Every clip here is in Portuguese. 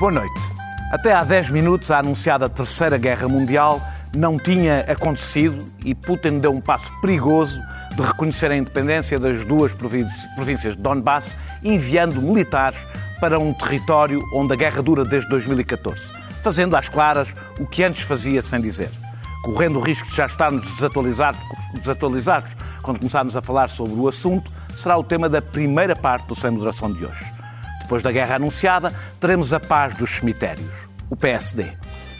Boa noite. Até há 10 minutos, a anunciada Terceira Guerra Mundial não tinha acontecido e Putin deu um passo perigoso de reconhecer a independência das duas províncias de Donbass, enviando militares para um território onde a guerra dura desde 2014, fazendo às claras o que antes fazia sem dizer. Correndo o risco de já estarmos desatualizados, desatualizados quando começarmos a falar sobre o assunto, será o tema da primeira parte do Sem Moderação de hoje. Depois da guerra anunciada, teremos a paz dos cemitérios, o PSD.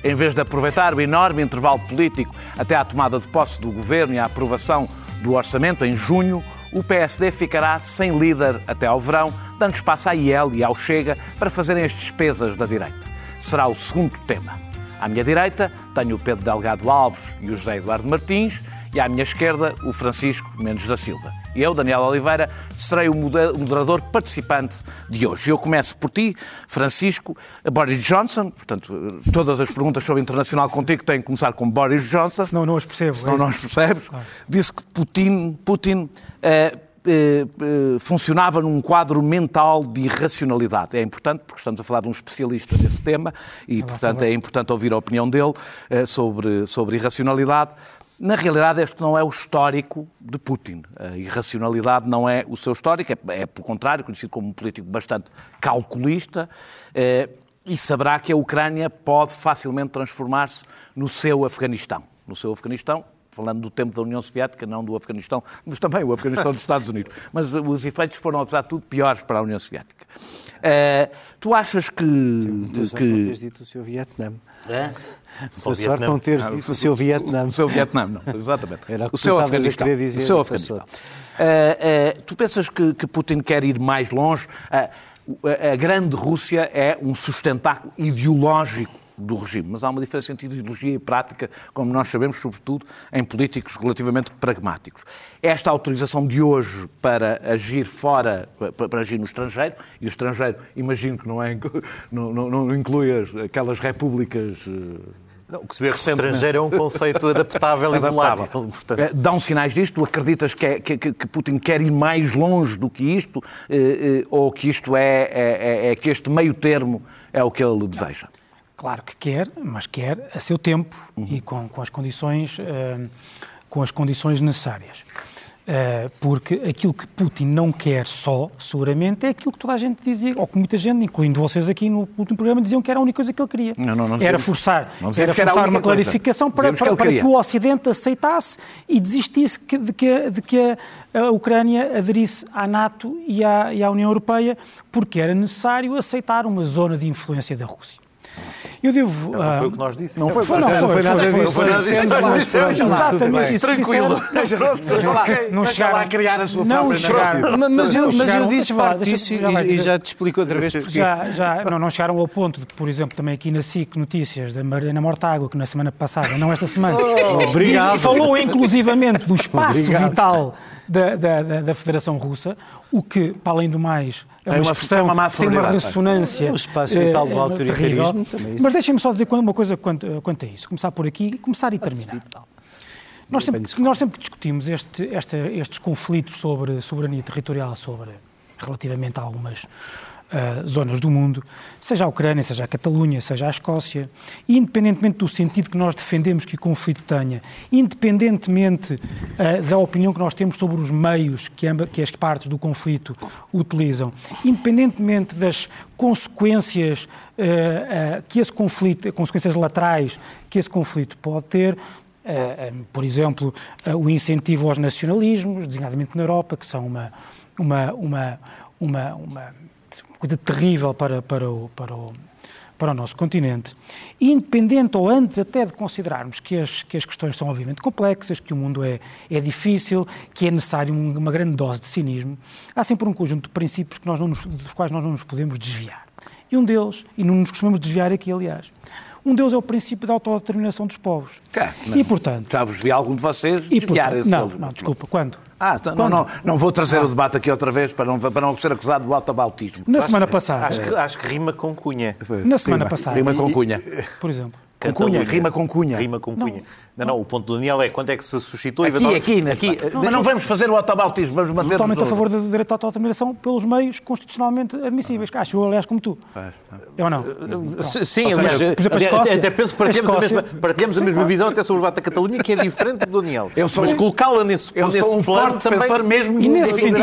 Em vez de aproveitar o enorme intervalo político até à tomada de posse do governo e à aprovação do orçamento em junho, o PSD ficará sem líder até ao verão, dando espaço à IEL e ao Chega para fazerem as despesas da direita. Será o segundo tema. À minha direita tenho o Pedro Delgado Alves e o José Eduardo Martins e à minha esquerda o Francisco Mendes da Silva. E eu, Daniel Oliveira, serei o moderador participante de hoje. Eu começo por ti, Francisco, Boris Johnson. Portanto, todas as perguntas sobre internacional contigo têm que começar com Boris Johnson. Senão não as percebo. Senão é não as percebes. Claro. Disse que Putin, Putin eh, eh, eh, funcionava num quadro mental de irracionalidade. É importante, porque estamos a falar de um especialista nesse tema e, portanto, é importante ouvir a opinião dele eh, sobre, sobre irracionalidade. Na realidade, este não é o histórico de Putin. A irracionalidade não é o seu histórico, é, é pelo contrário, conhecido como um político bastante calculista, eh, e saberá que a Ucrânia pode facilmente transformar-se no seu Afeganistão. No seu Afeganistão, falando do tempo da União Soviética, não do Afeganistão, mas também o Afeganistão dos Estados Unidos. Mas os efeitos foram, apesar de tudo, piores para a União Soviética. Uh, tu achas que. Muita sorte não teres dito o seu Vietnã. É? Muita sorte não teres ah, dito o seu Vietnã. O seu Vietnã, não, exatamente. Era o, que o seu Afeganistão. A dizer, o seu Afeganistão. Uh, uh, tu pensas que, que, Putin quer ir mais longe? a grande Rússia é um sustentáculo ideológico do regime. Mas há uma diferença entre ideologia e prática, como nós sabemos, sobretudo em políticos relativamente pragmáticos. Esta autorização de hoje para agir fora, para agir no estrangeiro, e o estrangeiro, imagino que não, é, não, não, não inclui aquelas repúblicas. Eh, não, o que se vê que estrangeiro é um conceito adaptável e volátil. Eh, dão sinais disto? Acreditas que, é, que, que, Putin quer ir mais longe do que isto? Eh, ou que isto é, é, é, é que este meio termo é o que ele deseja? Claro que quer, mas quer a seu tempo uhum. e com, com, as condições, uh, com as condições necessárias. Uh, porque aquilo que Putin não quer só, seguramente, é aquilo que toda a gente dizia, ou que muita gente, incluindo vocês aqui no último programa, diziam que era a única coisa que ele queria. Não, não, não era forçar, era forçar uma clarificação para, para, que, para que, o Ocidente aceitasse e desistisse de que, de que a, a Ucrânia aderisse à NATO e à, e à União Europeia, porque era necessário aceitar uma zona de influência da Rússia. Eu devo. Não, foi o que nós dissemos. Não foi, não, não foi nada disso. Foi nada disso. Exatamente. Tranquilo. Não chegaram a criar a sua não chegaram. Mas eu, mas eu disse fartice e já te explico outra vez porquê. Já, já, não, não chegaram ao ponto de que, por exemplo, também aqui na SIC Notícias da Mariana Mortágua, que na semana passada, não esta semana, Obrigado. falou inclusivamente do espaço vital da, da, da, Federação Russa, o que, para além do mais, é uma, expressão, uma tem uma ressonância. O espaço vital do eh, autoritarismo também. Mas deixem-me só dizer uma coisa quanto, quanto a isso. Começar por aqui, começar e terminar. Nós sempre, nós sempre que discutimos este, estes conflitos sobre soberania territorial, sobre, relativamente a algumas uh, zonas do mundo, seja a Ucrânia, seja a Catalunha, seja a Escócia, independentemente do sentido que nós defendemos que o conflito tenha, independentemente uh, da opinião que nós temos sobre os meios que, amba, que as partes do conflito utilizam, independentemente das consequências uh, que esse conflito, consequências laterais que esse conflito pode ter, por exemplo, o incentivo aos nacionalismos, designadamente na Europa, que são uma, uma, uma, uma, uma coisa terrível para, para, o, para, o, para o nosso continente. Independente ou antes até de considerarmos que as, que as questões são obviamente complexas, que o mundo é, é difícil, que é necessário uma grande dose de cinismo, há sempre um conjunto de princípios que nós não nos, dos quais nós não nos podemos desviar. E um deles, e não nos costumamos desviar aqui, aliás, um deles é o princípio da autodeterminação dos povos. Cá, e, portanto... Já vos vi algum de vocês desviar esse Não, não, desculpa, quando? Ah, então, não, não, não vou trazer ah. o debate aqui outra vez para não, para não ser acusado de autobautismo. Na semana passada. Acho que, acho que rima com cunha. Na semana rima, passada. Rima com cunha. Por exemplo. Com cunha, rima com cunha. Rima com cunha. Não, não, o ponto do Daniel é quando é que se suscitou... Aqui, aqui, aqui. Não, mas não vamos fazer o autobautismo, vamos manter... Totalmente a favor do direito à autodeterminação pelos meios constitucionalmente admissíveis. Acho eu, aliás, como tu. Eu ou não? Sim, aliás, até penso que partilhamos, a mesma, partilhamos a mesma visão até sobre o debate da Catalunha, que é diferente do Daniel. Eu sou, mas colocá-la nesse, eu nesse sou um plano também... mesmo e nesse sentido,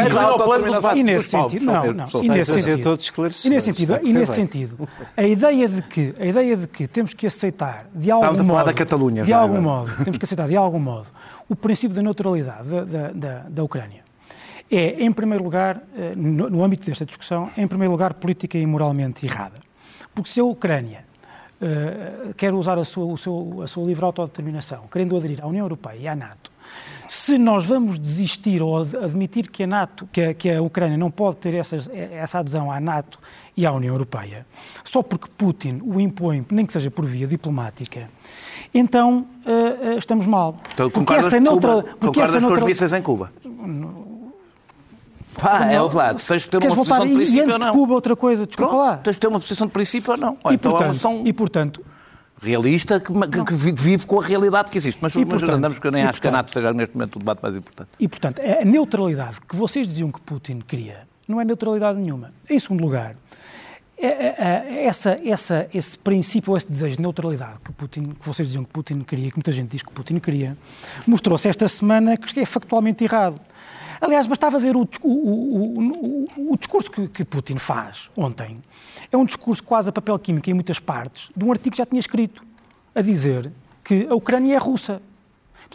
e nesse sentido, não, não, e nesse sentido, e nesse sentido, e nesse sentido, a ideia de que, a ideia de que temos que aceitar de algum Estamos modo, a falar da Catalunha, de algum modo, temos que aceitar de algum modo o princípio da neutralidade da, da, da, da Ucrânia. É, em primeiro lugar, eh, no, no âmbito desta discussão, em primeiro lugar, política e moralmente errada. Porque se a Ucrânia uh, quer usar a sua, o seu, a sua livre autodeterminação, querendo aderir à União Europeia e à NATO, se nós vamos desistir ou admitir que a NATO, que a, que a Ucrânia não pode ter essas, essa adesão à NATO e à União Europeia, só porque Putin o impõe, nem que seja por via diplomática, então uh, uh, estamos mal. Então, porque essa neutra, Cuba, porque essa neutra... com os mísseis em Cuba? Pá, é o Vlad, tens de ter uma posição de princípio ou não. Cuba outra coisa, desculpa Pronto, lá. Tens de ter uma posição de princípio ou não. Ou e, então portanto, são... e portanto, realista que, que, vive com a realidade que existe. Mas, e, portanto, mas andamos porque eu nem acho portanto, que a NATO seja neste momento o debate mais importante. E, portanto, a neutralidade que vocês diziam que Putin queria não é neutralidade nenhuma. Em segundo lugar, é, é, é, essa, essa, esse princípio, esse desejo de neutralidade que, Putin, que vocês diziam que Putin queria, que muita gente diz que Putin queria, mostrou-se esta semana que é factualmente errado. Aliás, bastava ver o, o, o, o discurso que, que, Putin faz ontem. É um discurso quase a papel químico em muitas partes, de um artigo que já tinha escrito, a dizer que a Ucrânia é russa.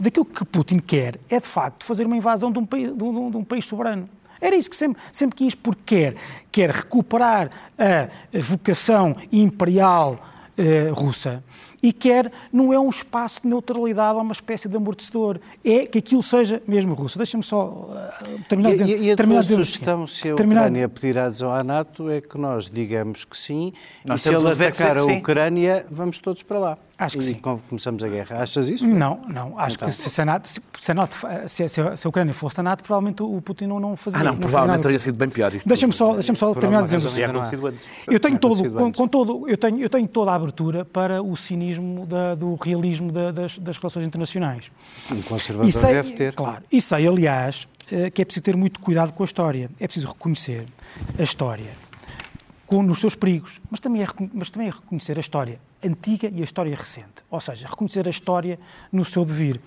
Daquilo que Putin quer é, de facto, fazer uma invasão de um, de um, de um país soberano. Era isso que sempre, sempre quis, porque quer, quer recuperar a vocação imperial eh, russa e quer, não é um espaço de neutralidade, é uma espécie de amortecedor. É que aquilo seja mesmo russo. Deixa-me só uh, terminar e, dizendo... E, e a terminar sugestão, se a terminar... Ucrânia pedir adesão à NATO, é que nós digamos que sim, nós e se ele atacar a Ucrânia, vamos todos para lá. Acho que e sim. começamos a guerra. Achas isso? Não, não. Acho então. que se a, NATO, se, se, a NATO, se, se, a, Ucrânia fosse a NATO, provavelmente o Putin não, não fazia Ah, não, não provavelmente teria sido bem pior isto. Deixa-me só, deixa só terminar dizendo assim. Eu tenho, todo, com, com, todo, eu, tenho, eu tenho toda a abertura para o cinismo da, do realismo da, das, das, relações internacionais. Um conservador e sei, deve ter. Claro. E sei, aliás, eh, que é preciso ter muito cuidado com a história. É preciso reconhecer a história com, nos seus perigos, mas também, é, mas também é reconhecer a história antiga e a história recente. Ou seja, reconhecer a história no seu devir.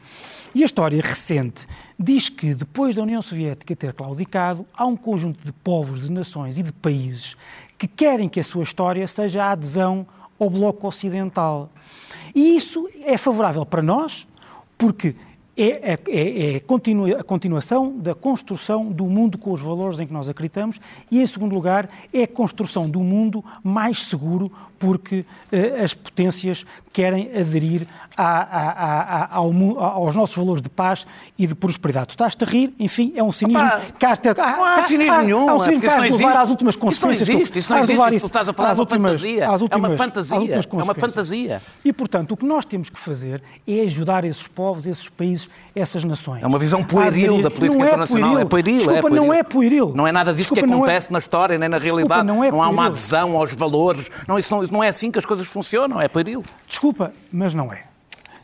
E a história recente diz que, depois da União Soviética ter claudicado, há um conjunto de povos, de nações e de países que querem que a sua história seja a adesão ao Bloco Ocidental. E isso é favorável para nós, porque é, é, é, é a continuação da construção do mundo com os valores em que nós acreditamos e, em segundo lugar, é a construção do mundo mais seguro porque uh, as potências querem aderir a, a, a, ao, aos nossos valores de paz e de prosperidade. Tu estás-te a rir, enfim, é um cinismo Opa, que de, não há cinismo nenhum. Há um cinismo que has levar às últimas consequências. Isso não existe, isso não existe, isso, tu estás a falar de uma fantasia. Últimas, é uma fantasia, é uma fantasia. E, portanto, o que nós temos que fazer é ajudar esses povos, esses países, essas nações. É uma visão pueril da política não internacional. É pueril. Desculpa, é pueril. não é pueril. Não é nada disso Desculpa, que é- acontece é... na história nem na realidade. Desculpa, não, é não há uma adesão aos valores. Não, isso não, isso não é assim que as coisas funcionam, é pueril. Desculpa, mas não é.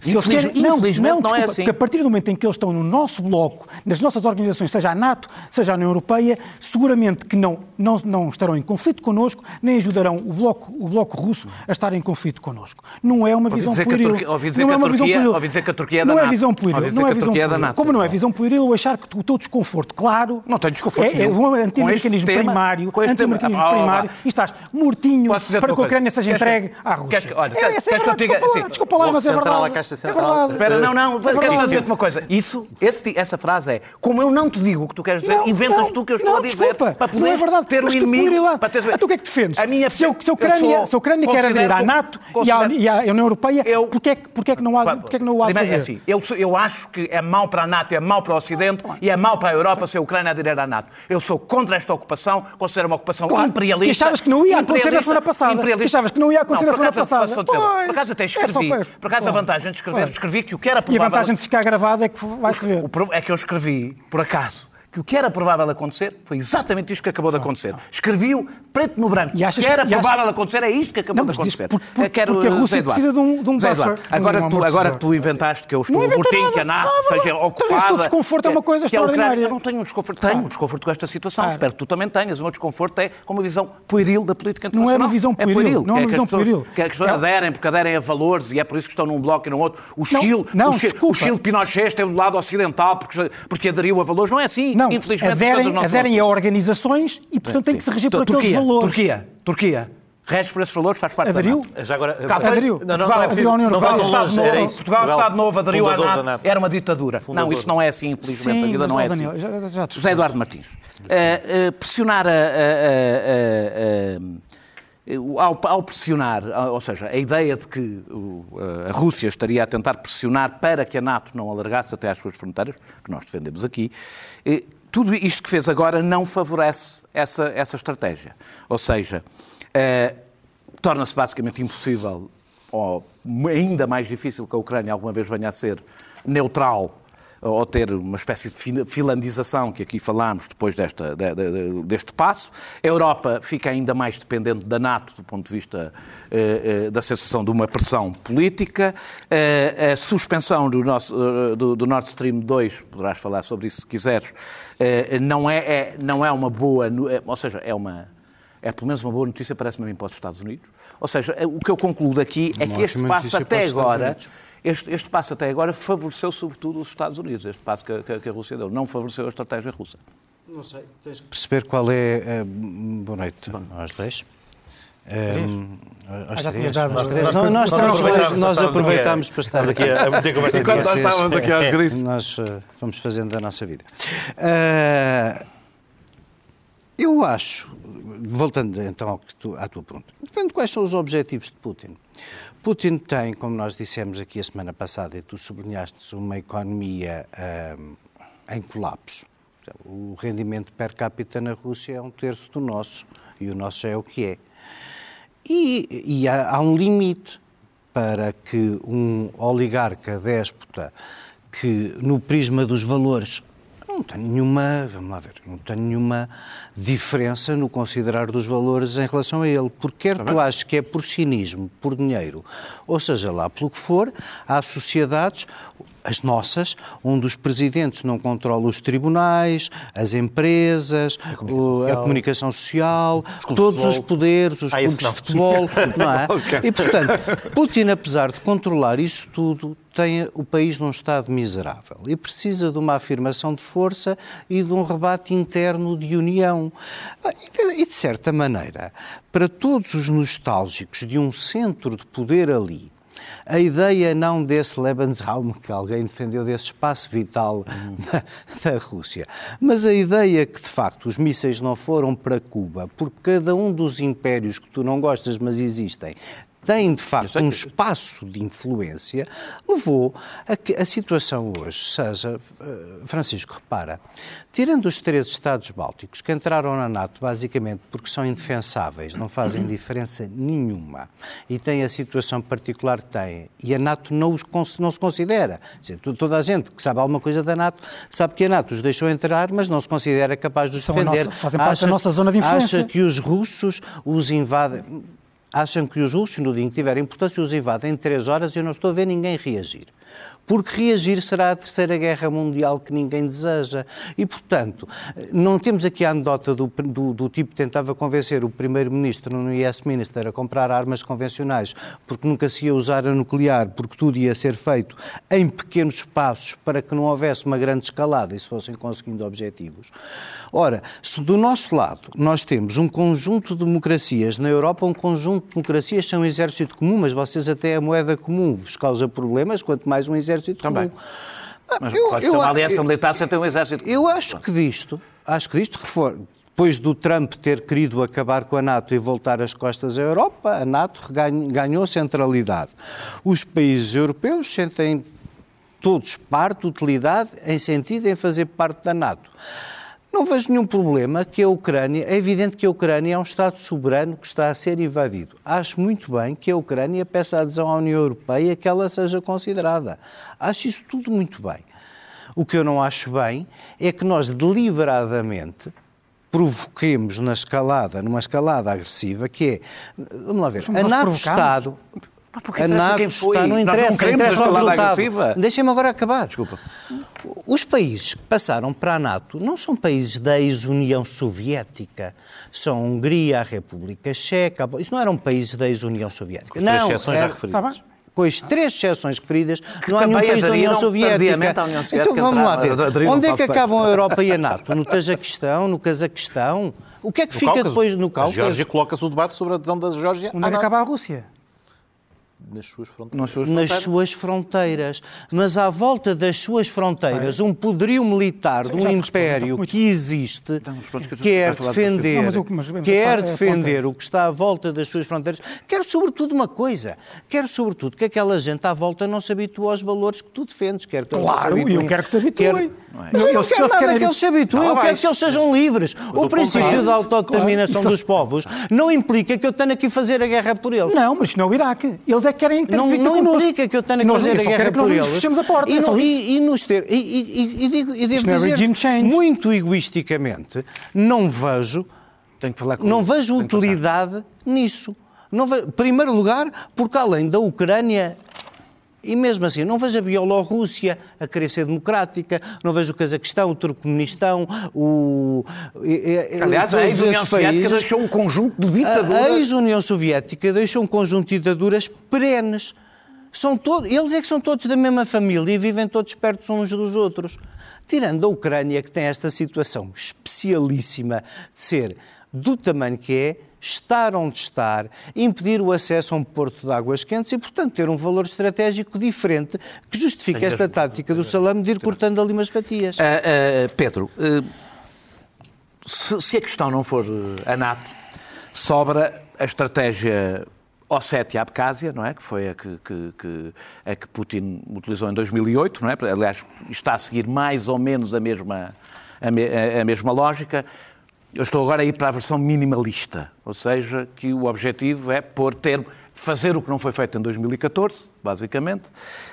Se Infeliz, querem, não, infelizmente não, não desculpa, é assim. Porque a partir do momento em que eles estão no nosso bloco, nas nossas organizações, seja a NATO, seja a União Europeia, seguramente que não, não, não estarão em conflito connosco, nem ajudarão o bloco, o bloco russo a estar em conflito connosco. Não é uma ouvi visão pueril. Não é uma visão pueril. ouvi dizer que a Turquia é da não NATO. É visão pueril. Não é visão pueril. NATO, Como não é visão pueril, eu achar que o teu desconforto, claro... Não tenho desconforto É, é um anti-americanismo primário, anti-americanismo primário, e estás mortinho para que a Ucrânia seja entregue à Rússia. Olha, desculpa lá, mas é verdade. É verdade espera, não, não, é quero só dizer-te uma coisa. Isso, esse, essa frase é, como eu não te digo o que tu queres dizer, não, inventas não, tu que eu estou não, a dizer desculpa, para poder não é verdade, ter o um inimigo. Lá. Para ter... Então o que é que defendes? A minha... Se, eu, se a Ucrânia, se a Ucrânia quer aderir à NATO e à, e à União Europeia, eu... porquê, é porquê, é que não há, porquê é que não o há de fazer? É assim, eu, eu acho que é mau para a NATO, é mau para o Ocidente e é mau para a Europa se a Ucrânia aderir à NATO. Eu sou contra esta ocupação, considero uma ocupação claro, imperialista. Que achavas que não ia acontecer na semana passada. Que achavas que não ia acontecer na semana passada. Por acaso até escrevi. Por acaso a vantagem de escrever, escrevi que o que era provável... E a vantagem de ficar gravado é que vai-se ver. O, é que eu escrevi, por acaso, que o que era provável acontecer foi exatamente isto que acabou de acontecer. Escrevi-o preto no branco. E achas, o que era provável achas... acontecer é isto que acabou não, de acontecer. Por, por, Quero, porque a Rússia precisa de um, de um buffer. Agora, tu, agora tu inventaste que eu estou mortinho, que a NATO seja ocupada... O desconforto é uma coisa extraordinária. Eu não tenho um desconforto. Tenho um desconforto com esta situação. Espero que tu também tenhas. O meu desconforto é com uma visão pueril da política internacional. Não é uma visão pueril. É pueril. Não é uma visão pueril. Que as pessoas aderem, porque aderem a valores e é por isso que estão num bloco e num outro. O Chile, o Chile Pinochet esteve do lado ocidental porque aderiu a valores. Não é assim, infelizmente aderem, aderem a organizações e, portanto, têm que se regir por aqueles Turquia, valores. Turquia, Turquia. Reges por esses valores, faz parte aderiu? da Já agora, aderiu? Não, não, não, é preciso, não vai tão longe, era isso. Portugal, Portugal Estado Novo, aderiu à NATO, NATO, era uma ditadura. Fundador. Não, isso não é assim, infelizmente, Sim, a vida não é Daniel, assim. Já, já José Eduardo Martins. Uh, uh, pressionar a, a, a, ao, ao, pressionar, ou seja, a ideia de que a Rússia estaria a tentar pressionar para que a NATO não alargasse até às suas fronteiras, que nós defendemos aqui, eh, tudo isto que fez agora não favorece essa, essa estratégia. Ou seja, eh, torna-se basicamente impossível, ou ainda mais difícil que a Ucrânia alguma vez venha a ser neutral ou ter uma espécie de finlandização que aqui falámos depois desta, de, de, deste passo. A Europa fica ainda mais dependente da NATO do ponto de vista eh, eh da sensação de uma pressão política. Eh, a suspensão do, nosso, eh, do, do, Nord Stream 2, poderás falar sobre isso se quiseres, eh, não, é, é, não é uma boa, é, ou seja, é uma é pelo menos uma boa notícia, parece-me a mim, para os Estados Unidos. Ou seja, o que eu concluo daqui é que este passo até agora este, este passo até agora favoreceu sobretudo os Estados Unidos, este passo que, que, que a Rússia deu, não favoreceu a estratégia russa. Não sei, tens que perceber qual é. Uh, boa noite Bom. aos dois. Um, aos ah, três, aos três. Não, nós, nós, nós aproveitamos para estar aqui a ter conversa Enquanto nós estávamos aqui aos gritos. Nós uh, vamos fazendo a nossa vida. Uh, eu acho, voltando então tu, à tua pergunta, depende de quais são os objetivos de Putin. Putin tem, como nós dissemos aqui a semana passada, e tu sublinhaste, uma economia um, em colapso. O rendimento per capita na Rússia é um terço do nosso, e o nosso já é o que é. E, e há, há, um limite para que um oligarca déspota, que no prisma dos valores não tem nenhuma, vamos lá ver, não tem nenhuma diferença no considerar dos valores em relação a ele. Porque quer tu aches que é por cinismo, por dinheiro, ou seja lá pelo que for, há sociedades as nossas, onde os presidentes não controlam os tribunais, as empresas, a comunicação, o, a comunicação social, os todos os poderes, os ah, clubes de futebol, não é? E, portanto, Putin, apesar de controlar isso tudo, tem o país num estado miserável e precisa de uma afirmação de força e de um rebate interno de união. E, de certa maneira, para todos os nostálgicos de um centro de poder ali, a ideia não desse Lebensraum, que alguém defendeu desse espaço vital da, da, Rússia, mas a ideia que, de facto, os mísseis não foram para Cuba, porque cada um dos impérios que tu não gostas, mas existem, tem de facto um espaço de influência, levou a que a situação hoje seja. Eh, Francisco, repara, tirando os três Estados Bálticos que entraram na NATO basicamente porque são indefensáveis, não fazem diferença nenhuma e têm a situação particular que têm, e a NATO não, os, não se considera. Dizer, toda a gente que sabe alguma coisa da NATO sabe que a NATO os deixou entrar, mas não se considera capaz de os são defender. Nossa, fazem parte acha, da nossa zona de influência. Acha que os russos os invadem acham que os russos, no dia em que tiverem importância, os invadem em três horas e eu não estou a ver ninguém reagir porque reagir será a terceira guerra mundial que ninguém deseja. E, portanto, não temos aqui a anedota do, do, do tipo que tentava convencer o primeiro-ministro no IS Minister a comprar armas convencionais, porque nunca se ia usar a nuclear, porque tudo ia ser feito em pequenos passos para que não houvesse uma grande escalada e se fossem conseguindo objetivos. Ora, se do nosso lado nós temos um conjunto de democracias na Europa, um conjunto de democracias são um exército comum, mas vocês até a moeda comum vos causa problemas, quanto mais um exército Também. comum. Mas eu, pode eu, ter uma aliança militar sem ter um exército Eu acho que disto, acho que disto depois do Trump ter querido acabar com a NATO e voltar as costas à Europa, a NATO ganhou centralidade. Os países europeus sentem todos parte, utilidade, em sentido em fazer parte da NATO. Não vejo nenhum problema que a Ucrânia. É evidente que a Ucrânia é um Estado soberano que está a ser invadido. Acho muito bem que a Ucrânia peça adesão à União Europeia que ela seja considerada. Acho isso tudo muito bem. O que eu não acho bem é que nós deliberadamente provoquemos na escalada, numa escalada agressiva, que é, vamos lá ver, a NATO-Estado... A NATO está, não interessa, não interessa o resultado. Deixem-me agora acabar. Desculpa. Os países que passaram para a NATO não são países da ex-União Soviética. São a Hungria, a República Checa. Isso não eram países da ex-União Soviética. Com não, exceções já referidas. Tá com as três exceções referidas, que não há nenhum país da União Soviética. União Soviética. Então vamos lá ver. Onde é que acabam a Europa e a NATO? No Tajaquistão, no Cazaquistão? O que é que no fica Cáucaso. depois no Cáucaso? A Geórgia coloca-se o debate sobre a adesão da Geórgia. Onde é que acaba a Rússia? Nas suas fronteiras. Nas suas fronteiras. Nas suas fronteiras. Mas à volta das suas fronteiras, um poderio militar de um império que existe, quer defender, quer defender o que está à volta das suas fronteiras, quer sobretudo uma coisa, quer sobretudo que aquela gente à volta não se habitue aos valores que tu defendes. Quer que claro, eu quero que se habituem. Mas eu não quero nada que eles se habituem, eu quero que eles sejam livres. O princípio da autodeterminação dos povos não implica que eu tenha que fazer a guerra por eles. Não, mas não é o Iraque. Eles é que querem que não, não implica que eu tenha que nós, fazer a guerra por eles. Fechemos a porta. E, é e, e, nos ter, e, e, e, digo, e devo é dizer, muito egoisticamente, não vejo, não vejo utilidade nisso. Não vejo, primeiro lugar, porque além da Ucrânia e mesmo assim, não vejo a Bielorrússia a querer ser democrática, não vejo o Cazaquistão, o Turcomenistão, o. Aliás, a ex-União Soviética deixou um conjunto de ditaduras. A ex-União Soviética deixou um conjunto de ditaduras perenes. São todos, eles é que são todos da mesma família e vivem todos perto uns dos outros. Tirando a Ucrânia, que tem esta situação especialíssima de ser do tamanho que é, estar onde estar, impedir o acesso a um porto de águas quentes e, portanto, ter um valor estratégico diferente que justifica esta tática do salame de ir cortando ali umas fatias. Uh, uh, Pedro, uh, se, se, a questão não for a NATO, sobra a estratégia Ossétia-Abkhazia, não é? Que foi a que, que, que, a que Putin utilizou em 2008, não é? Aliás, está a seguir mais ou menos a mesma, a, me, a mesma lógica. Eu estou agora a ir para a versão minimalista, ou seja, que o objetivo é pôr termo, fazer o que não foi feito em 2014, basicamente,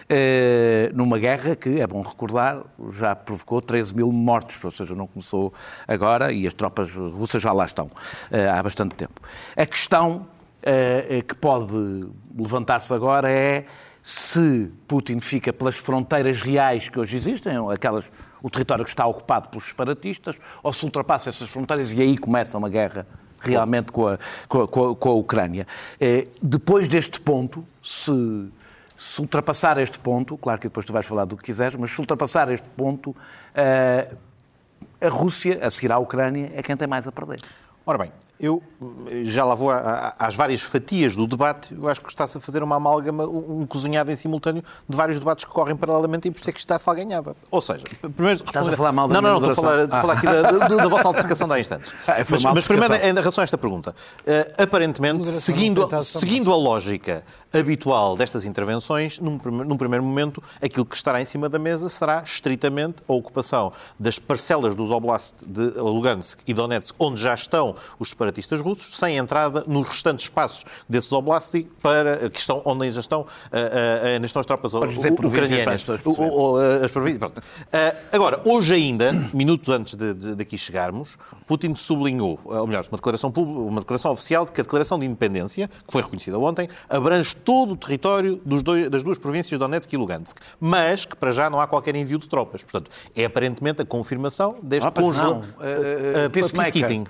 eh, numa guerra que, é bom recordar, já provocou 13 mil mortos, ou seja, não começou agora e as tropas russas já lá estão eh, há bastante tempo. A questão eh, que pode levantar-se agora é se Putin fica pelas fronteiras reais que hoje existem, aquelas o território que está ocupado pelos separatistas, ou se ultrapassa essas fronteiras e aí começa uma guerra realmente com a, com a, com a Ucrânia. Eh, depois deste ponto, se, se, ultrapassar este ponto, claro que depois tu vais falar do que quiseres, mas se ultrapassar este ponto, eh, a Rússia, a seguir à Ucrânia, é quem tem mais a perder. Ora bem, eu já lá vou às várias fatias do debate, eu acho que está-se a fazer uma amálgama, um cozinhado em simultâneo de vários debates que correm paralelamente e por isso é que está-se ganhada. Ou seja, primeiro... Estás a falar mal da Não, não, não, estou a falar, estou a falar aqui da, da, da vossa altercação de há instantes. Ah, mas, mas primeiro, em relação a esta pergunta, uh, aparentemente, seguindo, seguindo a lógica habitual destas intervenções, num, num primeiro momento, aquilo que estará em cima da mesa será estritamente a ocupação das parcelas dos Oblast de Lugansk e Donetsk, onde já estão os separatistas russos, sem entrada nos restantes espaços desses oblasts para, que estão, onde ainda estão, uh, uh, ainda estão as tropas ucranianas. As províncias. agora, hoje ainda, minutos antes de, de, de, aqui chegarmos, Putin sublinhou, ou melhor, uma declaração, uma declaração oficial de que a declaração de independência, que foi reconhecida ontem, abrange todo o território dois, das duas províncias de Donetsk e Lugansk, mas que para já não há qualquer envio de tropas. Portanto, é aparentemente a confirmação deste conjunto. peacekeeping,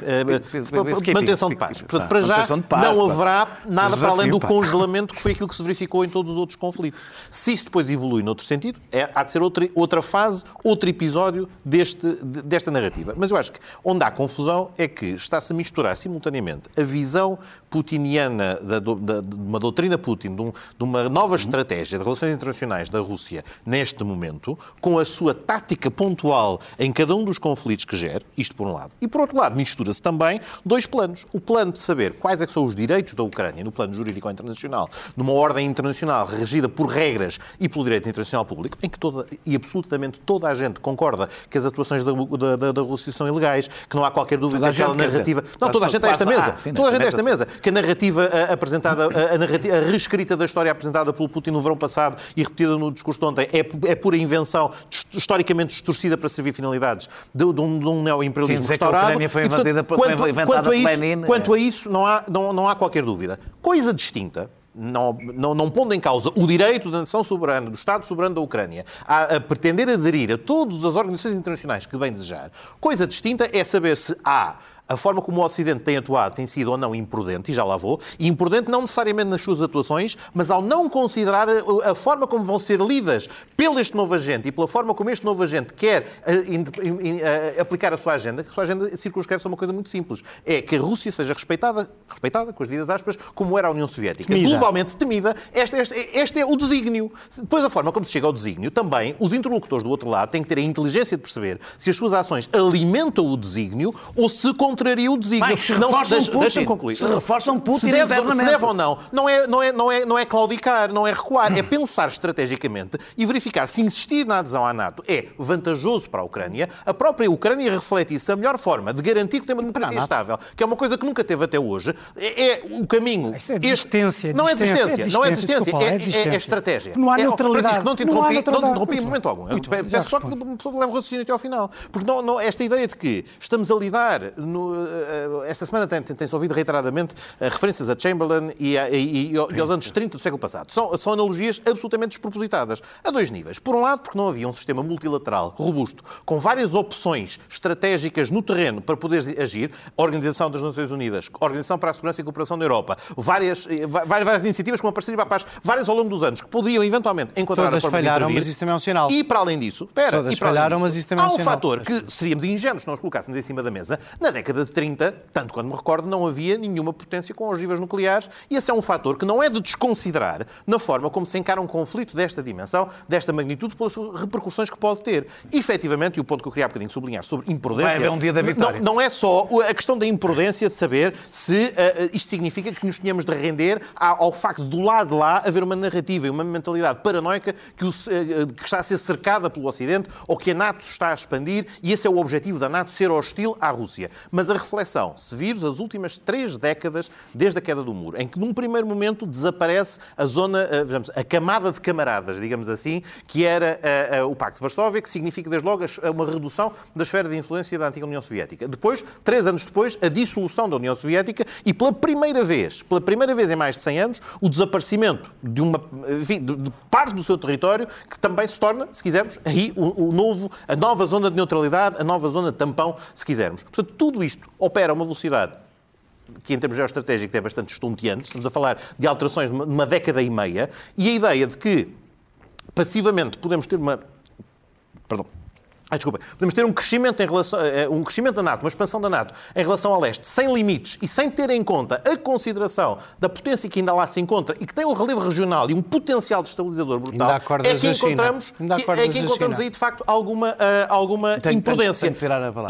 manutenção de paz. Portanto, para já não haverá nada para além do congelamento que foi aquilo que se verificou em todos os outros conflitos. Se isso depois evolui noutro sentido, é, há de ser outra, outra fase, outro episódio deste, desta narrativa. Mas eu acho que onde há confusão é que está-se a misturar simultaneamente a visão putiniana da, da, de uma doutrina Putin, de, um, de, uma nova estratégia de relações internacionais da Rússia neste momento, com a sua tática pontual em cada um dos conflitos que gera, isto por um lado. E por outro lado, mistura-se também dois planos. O plano de saber quais é são os direitos da Ucrânia no plano jurídico internacional, numa ordem internacional regida por regras e pelo direito internacional público, em que toda e absolutamente toda a gente concorda que as atuações da, da, da Rússia são ilegais, que não há qualquer dúvida que aquela narrativa. Dizer, não, toda a gente a esta mesa. Ah, sim, toda a gente a esta mesa. Que a narrativa a, apresentada, a, a, narrativa, escrita da história apresentada pelo Putin no verão passado e repetida no discurso de ontem é, é pura invenção, historicamente distorcida para servir finalidades de, de um, de um neoimperialismo restaurado. Que foi e, portanto, quanto, foi quanto a isso, Lenin. Quanto a isso, não há, não, não há qualquer dúvida. Coisa distinta não, não, não pondo em causa o direito da nação soberana, do Estado soberano da Ucrânia, a, a, pretender aderir a todas as organizações internacionais que bem desejar, coisa distinta é saber se há a forma como o Ocidente tem atuado tem sido ou não imprudente, e já lá vou, e imprudente não necessariamente nas suas atuações, mas ao não considerar a, forma como vão ser lidas pelo este novo agente e pela forma como este novo agente quer a, a, aplicar a sua agenda, que a sua agenda circunscreve-se a uma coisa muito simples, é que a Rússia seja respeitada, respeitada, com as devidas aspas, como era a União Soviética. Temida. Globalmente temida, este, este, este é o desígnio. Depois da forma como se chega ao desígnio, também os interlocutores do outro lado têm que ter a inteligência de perceber se as suas ações alimentam o desígnio ou se contraria o desígnio. Mas se não, deixa, deixa concluir. Se reforçam Putin se deve, se deve ou não, não é, não, é, não, é, não é claudicar, não é recuar, é pensar estrategicamente e verificar se insistir na adesão à NATO é vantajoso para a Ucrânia, a própria Ucrânia reflete isso. A melhor forma de garantir que tem uma democracia estável, que é uma coisa que nunca teve até hoje, é, é o caminho. Isso é desistência. Não é desistência, não é desistência, é, é, é estratégia. Não há neutralidade. não te interrompi, não te interrompi em momento algum. Peço só que pessoa leve o raciocínio até ao final. Porque não, não, esta ideia de que estamos a lidar no, eh, esta semana tem-se tem ouvido reiteradamente eh, referências a Chamberlain e, a, e, e, aos anos 30 do século passado. São, são analogias absolutamente despropositadas, a dois níveis. Por um lado, porque não havia um sistema multilateral robusto, com várias opções estratégicas no terreno para poder agir, a Organização das Nações Unidas, a Organização para a Segurança e Cooperação da Europa, várias, eh, várias, várias iniciativas como a Parceria para a Paz, várias ao longo dos anos, que poderiam eventualmente encontrar Todas a falharam, mas isso também é um sinal. E para além disso, espera, Todas falharam, mas isso também é um sinal. Há um fator que seríamos ingênuos se nós colocássemos em cima da mesa. Na década de 30, tanto quanto me recordo, não havia nenhuma potência com ogivas nucleares e esse é um fator que não é de desconsiderar na forma como se encara um conflito desta dimensão, desta magnitude, pelas repercussões que pode ter. E, efetivamente, e o ponto que eu queria há bocadinho sublinhar sobre imprudência... Vai haver um dia da vitória. Não, não é só a questão da imprudência de saber se uh, isto significa que nos tenhamos de render ao facto do lado de lá, haver uma narrativa e uma mentalidade paranoica que, o, uh, que está a ser cercada pelo Ocidente ou que a NATO se está a expandir e esse é o objetivo da NATO, ser hostil à Rússia. Mas a reflexão, se virmos as últimas três décadas desde a queda do muro, em que num primeiro momento desaparece a zona, digamos, a camada de camaradas, digamos assim, que era o Pacto de Varsóvia, que significa desde logo uma redução da esfera de influência da antiga União Soviética. Depois, três anos depois, a dissolução da União Soviética e pela primeira vez, pela primeira vez em mais de 100 anos, o desaparecimento de uma enfim, de, de parte do seu território, que também se torna, se quisermos, aí o, o novo, a nova zona de neutralidade, a nova zona de tampão, se quisermos. Portanto, tudo isto opera a uma velocidade que em termos geoestratégicos é bastante estonteante, estamos a falar de alterações de uma década e meia, e a ideia de que passivamente podemos ter uma. Perdão ah, desculpa. Podemos ter um crescimento, em relação, eh, um crescimento da NATO, uma expansão da NATO em relação ao leste, sem limites e sem ter em conta a consideração da potência que ainda lá se encontra e que tem um relevo regional e um potencial estabilizador brutal, é que encontramos, que, é que encontramos aí, de facto, alguma, uh, alguma imprudência.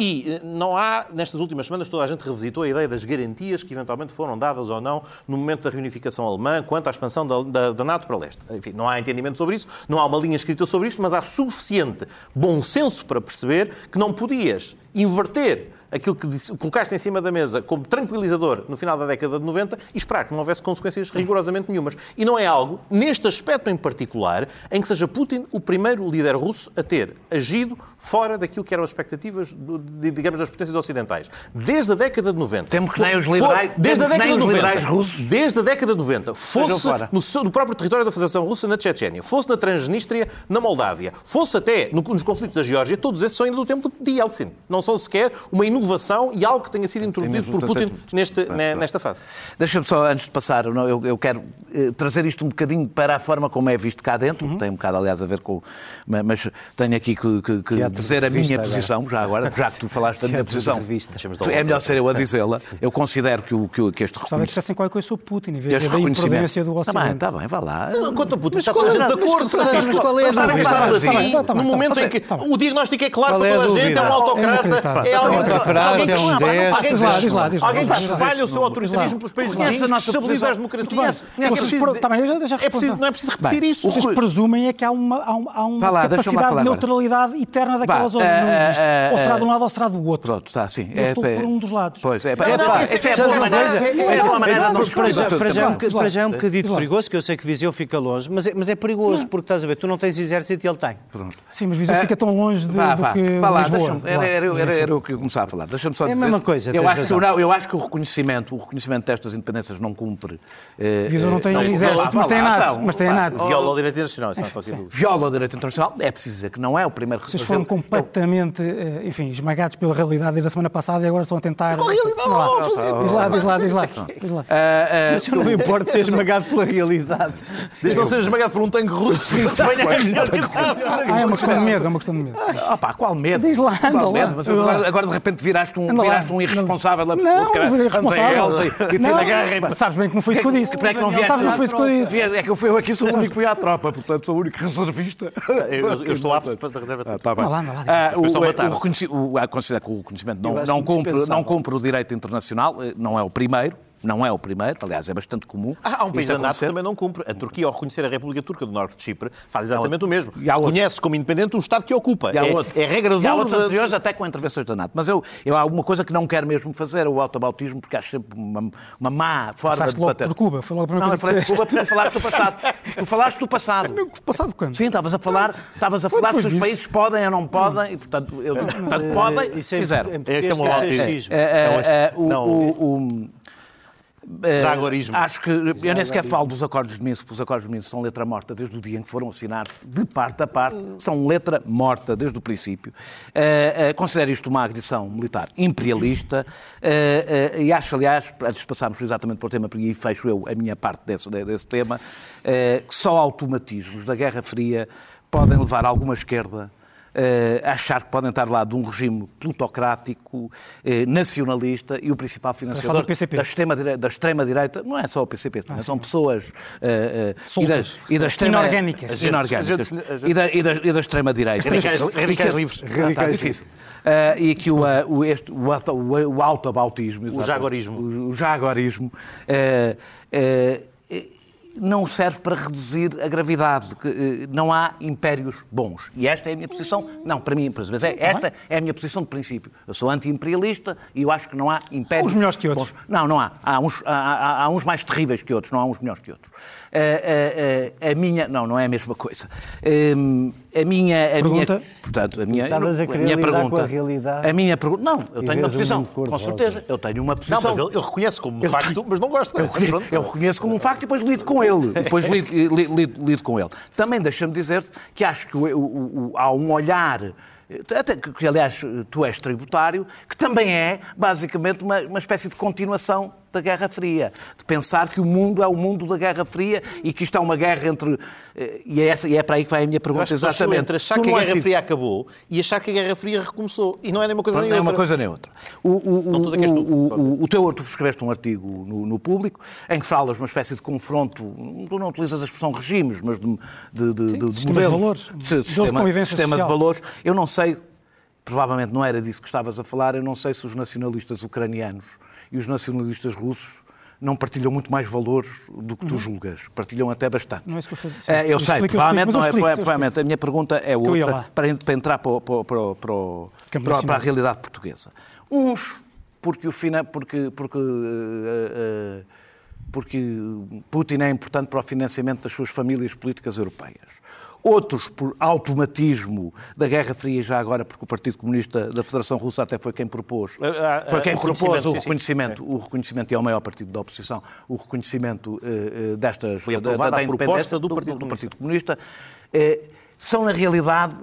E uh, não há, nestas últimas semanas, toda a gente revisitou a ideia das garantias que eventualmente foram dadas ou não no momento da reunificação alemã quanto à expansão da, da, da NATO para o leste. Enfim, não há entendimento sobre isso, não há uma linha escrita sobre isso, mas há suficiente bom senso para perceber que não podias inverter aquilo que disse, colocaste em cima da mesa como tranquilizador no final da década de 90 e esperar que não houvesse consequências rigorosamente nenhumas. E não é algo, neste aspecto em particular, em que seja Putin o primeiro líder russo a ter agido fora daquilo que eram as expectativas, de, digamos, das potências ocidentais. Desde a década de 90. Temos que nem os liberais, for, desde a década de 90, russos. Desde a década de 90, fosse no, seu, no, próprio território da Federação Russa, na Chechênia, fosse na Transnistria, na Moldávia, fosse até no, nos conflitos da Geórgia, todos esses são ainda do tempo de Yeltsin. Não são sequer uma inovação e algo que tenha sido introduzido por Putin neste, nesta fase. Deixa-me só, antes de passar, eu, eu quero eh, trazer isto um bocadinho para a forma como é visto cá dentro, uhum. tem um bocado, aliás, a ver com. Mas tenho aqui que, que, que dizer a minha posição, já agora, já que tu falaste da minha posição. É melhor ser eu a dizê-la. Eu considero que, o, que, que este Gostava que dissessem qualquer coisa sobre Putin, em vez da imprudência do Ocidente. Está bem, está bem, vá lá. Quanto a Putin, está de acordo, Francisco. Qual é a? No momento em que o diagnóstico é claro para toda a gente, é um autocrata, é alguém esperar até um 10. Alguém que espalha o seu autoritarismo pelos países que estabiliza as democracias. Não é preciso repetir isso. Vocês presumem é que há uma, há uma capacidade de neutralidade eterna daquela zona. Não existe. Ou será de um lado ou será do outro. Pronto, está assim. Eu estou por um dos lados. Pois, é. Essa é a boa maneira. Para já é um bocadito perigoso, que eu sei que Viseu fica longe, mas é perigoso, porque estás a ver, tu não tens exército e ele tem. Sim, mas Viseu fica tão longe do que vá lá. Era, o que eu começava a falar. Deixa-me só é dizer. É a mesma coisa. Eu acho, que, o reconhecimento, o reconhecimento destas independências não cumpre. Eh, Viseu não tem não, exército, mas tem tem NATO. Viola o direito internacional. Viola o direito internacional. É preciso dizer que não é o primeiro foram completamente, eh, enfim, esmagados pela realidade desde a semana passada e agora estão a tentar. Qual realidade? Diz lá, diz lá, diz lá. Diz lá. Mas não me importa ser esmagado pela realidade. Desde não ser esmagado por um tanque russo. Ah, é uma questão de medo, é uma questão de medo. Ah, pá, qual medo? Diz lá, anda qual lá. medo? Mas agora, agora de repente viraste um, viraste um irresponsável absoluto. Não, não irresponsável. E não, guerra. Sabes bem que não foi isso que eu disse. É que não vieste? Sabes que não foi isso que eu disse. É que eu fui aqui, sou o único que fui à tropa, portanto sou o único reservista. Eu estou apto para a reserva. Está bem. O considera que o reconhecimento não cumpre o direito internacional, não é o primeiro, não é o primeiro, aliás, é bastante comum. Ah, há um país da NATO que também não cumpre. A Turquia, ao reconhecer a República Turca do Norte de Chipre, faz exatamente o mesmo. Reconhece como independente um Estado que ocupa. É, é, regra do E há outros anteriores até com intervenções da NATO. Mas eu, eu há uma coisa que não quero mesmo fazer, é o autobautismo, porque acho sempre uma, uma má forma Passaste de bater. logo por Cuba, foi logo a primeira não, coisa eu falei de Cuba porque falaste do passado. Tu falaste do passado. Não, passado quando? Sim, estavas a falar, estavas a falar se os países podem ou não podem, e portanto, eu, portanto podem, fizeram. Isso é um autismo. Uh, acho que eu nem sequer falo dos acordos de Minsk, porque os acordos de Minsk são letra morta desde o dia em que foram assinados, de parte a parte, são letra morta desde o princípio. Uh, uh, considero isto uma agressão militar imperialista e acho, aliás, antes de passarmos exatamente para o tema, porque aí fecho eu a minha parte desse, desse tema, que só automatismos da Guerra Fria podem levar alguma esquerda uh, achar que podem estar lá de um regime plutocrático, uh, nacionalista e o principal financiador da extrema-direita, da extrema -direita, não é só o PCP, ah, são pessoas uh, e, da, e da extrema... Inorgânicas. Inorgânicas. E da, e da, e da extrema-direita. Radicais, radicais livres. Radicais difícil. Uh, e que o, uh, o, este, o, o, o autobautismo... O jagorismo. O, o jagorismo... Uh, não serve para reduzir a gravidade. Eh, não há impérios bons. E esta é a minha posição. Não, para mim, vezes, é, esta é a minha posição de princípio. Eu sou anti-imperialista e eu acho que não há impérios. Uns melhores que outros. Bons. Não, não há. Há uns, há, há uns mais terríveis que outros, não há uns melhores que outros. A, a, a, minha. Não, não é a mesma coisa. Hum, a minha, a pergunta? minha, portanto, a minha, Estavas a, a minha pergunta, com a realidade. A minha pergunta, não, eu tenho uma posição, com certeza, eu tenho uma posição. Não, mas ele, ele reconhece como um eu facto, tenho, mas não gosta. Eu, reconheço, eu reconheço como um facto e depois lido com ele, depois lido, lido, lido, lido com ele. Também deixa-me dizer que acho que o, o, o, há um olhar até que, aliás, tu és tributário, que também é, basicamente, uma, uma espécie de continuação da Guerra Fria, de pensar que o mundo é o mundo da Guerra Fria e que isto é uma guerra entre. Eh, e é, essa, e é para aí que vai a minha pergunta, exatamente. Entre achar tu que a Guerra Fria acabou e achar que a Guerra Fria recomeçou. E não é nem uma coisa nem outra. Não é uma coisa nem outra. O, o, o, o, o, teu, tu escreveste um artigo no, no, público em que falas uma espécie de confronto, tu não utilizas a expressão regimes, mas de, de, de, Sim, de sistema modelo, de valores. De, sistema, sistema de valores. Eu não sei, provavelmente não era disso que estavas a falar, eu não sei se os nacionalistas ucranianos e os nacionalistas russos não partilham muito mais valores do que tu uhum. julgas. Partilham até bastante. Não é isso que eu estou a dizer. Eu sei, provavelmente não é. Provavelmente a minha pergunta é outra, para, para entrar para, para, para, para, para a realidade portuguesa. Uns, porque, o fina, porque, porque, uh, uh, porque Putin é importante para o financiamento das suas famílias políticas europeias outros por automatismo da Guerra Fria, já agora, porque o Partido Comunista da Federação Russa até foi quem propôs, ah, ah, foi quem propôs o reconhecimento, o reconhecimento, e é o maior partido da oposição, o reconhecimento uh, destas, foi da, da, da independência do, Partido, do, do Partido Comunista. Uh, são, na realidade,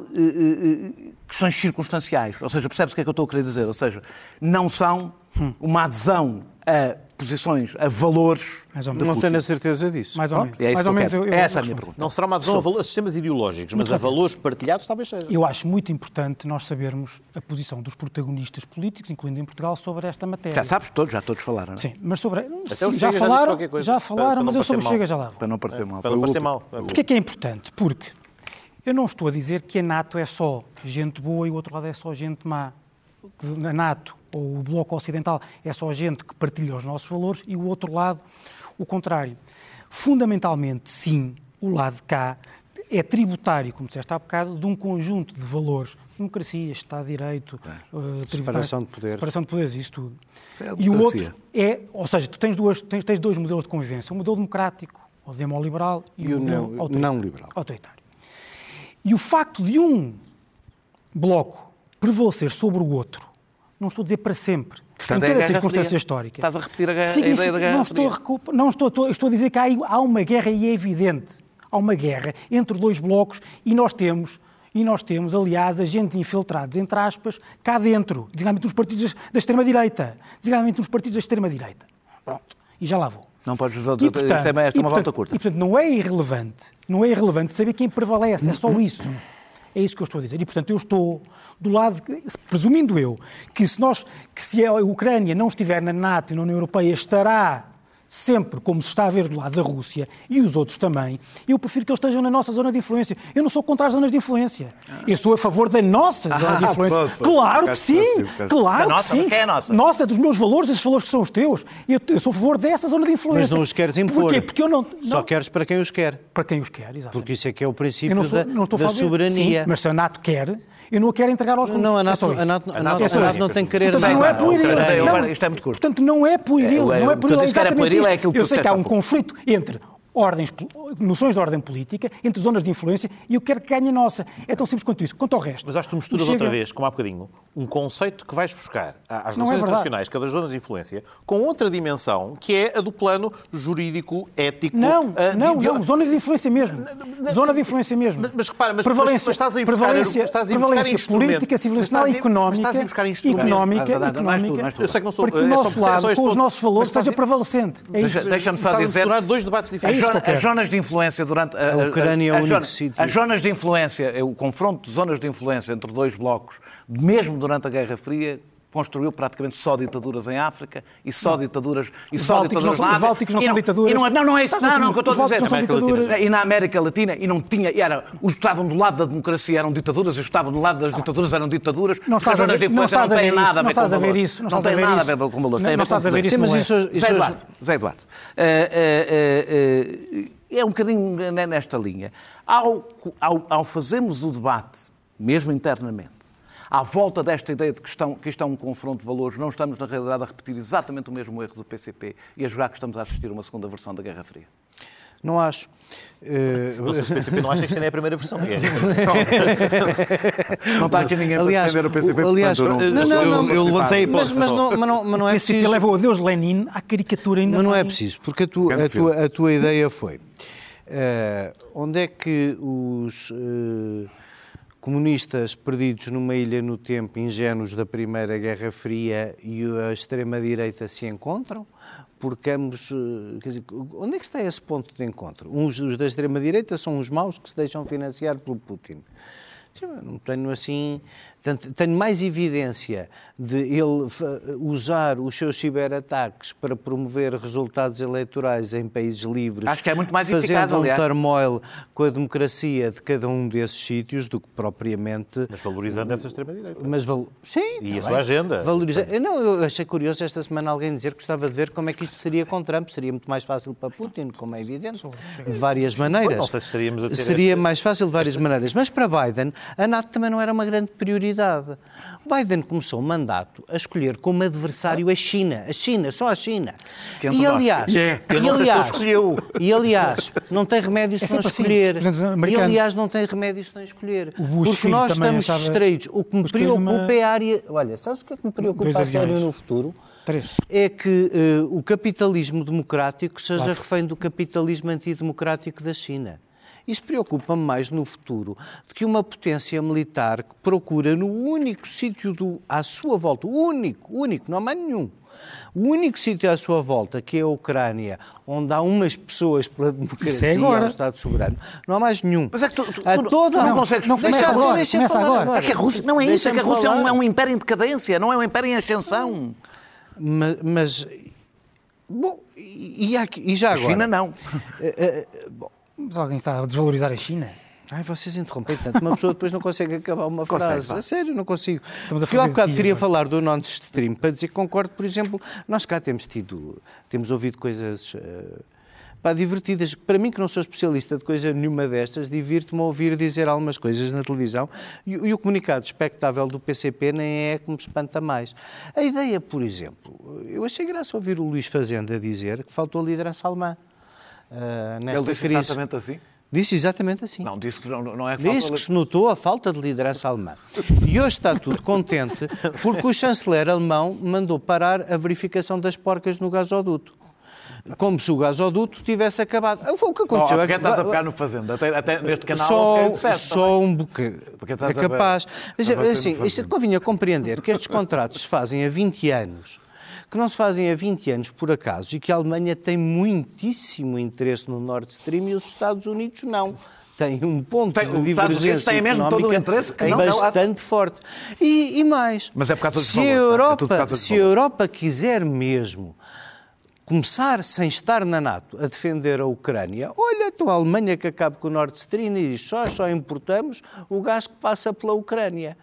questões circunstanciais. Ou seja, percebe-se o que é que eu estou a querer dizer? Ou seja, não são uma adesão a posições, a valores. Mais ou menos. Não tenho a certeza disso. Mais ou menos. É, mais ou menos eu, eu, é essa a minha pergunta. Não será uma adesão a, valores, a sistemas ideológicos, mas a valores partilhados talvez seja. Eu acho muito importante nós sabermos a posição dos protagonistas políticos, incluindo em Portugal, sobre esta matéria. Já sabes todos, já todos falaram. É? Sim, mas sobre. Sim, já falaram, já falaram, mas eu sobre o Chega já lá. Para não parecer mal. Para não parecer mal. Porquê é que é importante? Porque eu não estou a dizer que a NATO é só gente boa e o outro lado é só gente má a NATO ou o Bloco Ocidental é só gente que partilha os nossos valores e o outro lado o contrário. Fundamentalmente, sim, o lado de cá é tributário, como disseste há bocado, de um conjunto de valores. Democracia, Estado de Direito, é. uh, separação de poderes. Separação de poderes, isso tudo. É e o outro é, ou seja, tu tens, duas, tens, tens dois modelos de convivência, um modelo democrático, o demoliberal, e, e o, modelo não, não liberal. autoritário. E o facto de um bloco prevalecer sobre o outro, não estou a dizer para sempre, Portanto, em cada é circunstância fria. histórica. Estás a repetir a, guerra, a ideia da guerra não estou, a, não estou, estou, estou a dizer que há, há uma guerra e é evidente. Há uma guerra entre dois blocos e nós temos e nós temos, aliás, agentes infiltrados, entre aspas, cá dentro, designadamente nos partidos da extrema-direita. Designadamente nos partidos da extrema-direita. Pronto. E já lá vou. Não podes isto é, isto é uma portanto, volta curta. E, portanto, não é irrelevante, não é irrelevante saber quem prevalece, é só isso. É isso que eu estou a dizer. E, portanto, eu estou do lado, presumindo eu, que se, nós, que se a Ucrânia não estiver na NATO e na União Europeia, estará sempre como se está a ver do lado da Rússia e os outros também, eu prefiro que eles estejam na nossa zona de influência. Eu não sou contra as zonas de influência. Eu sou a favor da nossa ah, zona de influência. claro que sim, claro que sim. é a nossa? Nossa, dos meus valores, esses valores que são os teus. Eu, eu sou a favor dessa zona de influência. Mas não os queres impor. Porquê? Porque eu não, não... Só queres para quem os quer. Para quem os quer, exatamente. Porque isso é que é o princípio sou, da, da soberania. Sim, mas se a NATO quer, eu não a quero entregar aos russos. Não, a NATO, é a NATO, a NATO, a NATO não tem que querer Portanto, não é pueril. Não, isto é muito curto. Portanto, não é pueril. Não é pueril. É, é aquilo que Eu sei que há um conflito entre ordens, noções de ordem política, entre zonas de influência, e eu quero que ganhe a nossa. É tão simples quanto isso. Quanto ao resto. Mas acho que tu misturas chega... outra vez, como há bocadinho, um conceito que vais buscar às nações é internacionais, que é das zonas de influência, com outra dimensão, que é a do plano jurídico, ético. Não, uh, não, de... não, zona de influência mesmo. Zona de influência mesmo. Mas, mas repara, mas, prevalência, mas, estás a ir buscar, prevalência, estás a ir prevalência política, civilizacional e económica. Estás a ir buscar Económica, económica. Eu sei que não sou. Porque o nosso lado, com os nossos valores, esteja prevalecente. Deixa-me só dizer. dois debates diferentes. As zonas de influência durante. A, a Ucrânia é o único sítio. As zonas de influência, o confronto de zonas de influência entre dois blocos, mesmo durante a Guerra Fria, construiu praticamente só ditaduras em África e só não. ditaduras e os só ditaduras não, na África. Os Bálticos não, são ditaduras. Não, não, não, é isso. Não, não, que eu estou a dizer. E na América Latina e não tinha, e era, os que estavam do lado da democracia eram ditaduras, e os que estavam do lado das ditaduras eram ditaduras. Não estás a ver, de não, não têm nada a ver Não estás a ver isso. Não tem nada a ver com valores. Não estás a ver isso. Mas isso, Zé Eduardo, Zé Eduardo, eh, eh, eh, é um bocadinho nesta linha. Ao, ao, ao fazermos o debate, mesmo internamente, à volta desta ideia de que, estão, que isto é um confronto de valores, não estamos, na realidade, a repetir exatamente o mesmo erro do PCP e a jurar que estamos a assistir a uma segunda versão da Guerra Fria? Não acho. Uh... Não, o PCP não acha que isto é a primeira versão. É. não está aqui ninguém aliás, para defender o PCP. Aliás, não, não, não, não, eu, eu lancei a hipótese. Mas, mas, não, mas, não, mas não é preciso... O PCP levou a Deus Lenin à caricatura ainda Mas não é preciso, porque a, tu, a, tua, a tua ideia foi... Uh, onde é que os... Uh, comunistas perdidos numa ilha no tempo, ingênuos da Primeira Guerra Fria e a extrema-direita se encontram? Porque ambos. Eh, dizer, onde é que está esse ponto de encontro? Uns os da extrema-direita são os maus que se deixam financiar pelo Putin. Não tenho assim Portanto, tenho mais evidência de ele usar os seus ciberataques para promover resultados eleitorais em países livres. Acho que é muito mais fazendo eficaz, um turmoil com a democracia de cada um desses sítios do que propriamente. Mas valorizando essa extrema-direita. Mas val... Sim. E tá a sua agenda. Valoriza... Não, eu achei curioso esta semana alguém dizer que gostava de ver como é que isto seria com Trump. Seria muito mais fácil para Putin, como é evidente, de várias maneiras. Não sei se estaríamos a ter Seria mais fácil de várias maneiras. Mas para Biden, a NATO também não era uma grande prioridade Biden começou o mandato a escolher como adversário a China, a China, só a China. E aliás, yeah. e, aliás e aliás, não tem remédio se é não assim, escolher. e aliás, não tem remédio se não escolher. Porque nós estamos estava... estreitos. O que me preocupa uma... é a área. Olha, sabes o que é que me preocupa a sério no futuro? Três. É que uh, o capitalismo democrático seja Quatro. refém do capitalismo antidemocrático da China. Isso preocupa-me mais no futuro do que uma potência militar que procura no único sítio do, à sua volta, o único, único, não há mais nenhum, o único sítio à sua volta, que é a Ucrânia, onde há umas pessoas pela democracia é agora. e Estado soberano, não há mais nenhum. Mas é que tu, tu, a toda... tu não consegues... Não começa agora, deixa começa agora. agora. É que a Rússia, não é isso, é que a Rússia falar. é um império em decadência, não é um império em ascensão. Mas, mas bom, e, e, e já agora... A China não. Uh, uh, bom, mas alguém está a desvalorizar a China? Ai, vocês interrompem tanto. Uma pessoa depois não consegue acabar uma frase. a sério, não consigo. Estamos a fazer eu há bocado queria falar do Nord Stream para dizer que concordo, por exemplo, nós cá temos tido, temos ouvido coisas. Uh, pá, divertidas. Para mim, que não sou especialista de coisa nenhuma destas, divirto-me a ouvir dizer algumas coisas na televisão e, e, o comunicado expectável do PCP nem é que me espanta mais. A ideia, por exemplo, eu achei graça ouvir o Luís Fazenda dizer que faltou a liderança alemã. Uh, nesta Ele disse crise. exatamente assim? Disse exatamente assim. Não, disse que não, não é. Disse que se notou a falta de liderança alemã. E hoje está tudo contente porque o chanceler alemão mandou parar a verificação das porcas no gasoduto. Como se o gasoduto tivesse acabado. O que aconteceu. Oh, porque estás a pegar no Fazenda? Até, até neste canal só, só um bocadinho. É capaz. Mas, assim, isto convinha compreender que estes contratos se fazem há 20 anos que não se fazem há 20 anos por acaso e que a Alemanha tem muitíssimo interesse no Nord Stream e os Estados Unidos não tem um ponto tem, de divergência tem mesmo todo o interesse que não, bastante não, forte. E, e, mais, Mas é por causa se, a é Europa, é se a Europa quiser mesmo começar sem estar na NATO a defender a Ucrânia, olha, então a Alemanha que acaba com o Nord Stream e diz só, só importamos o gás que passa pela Ucrânia.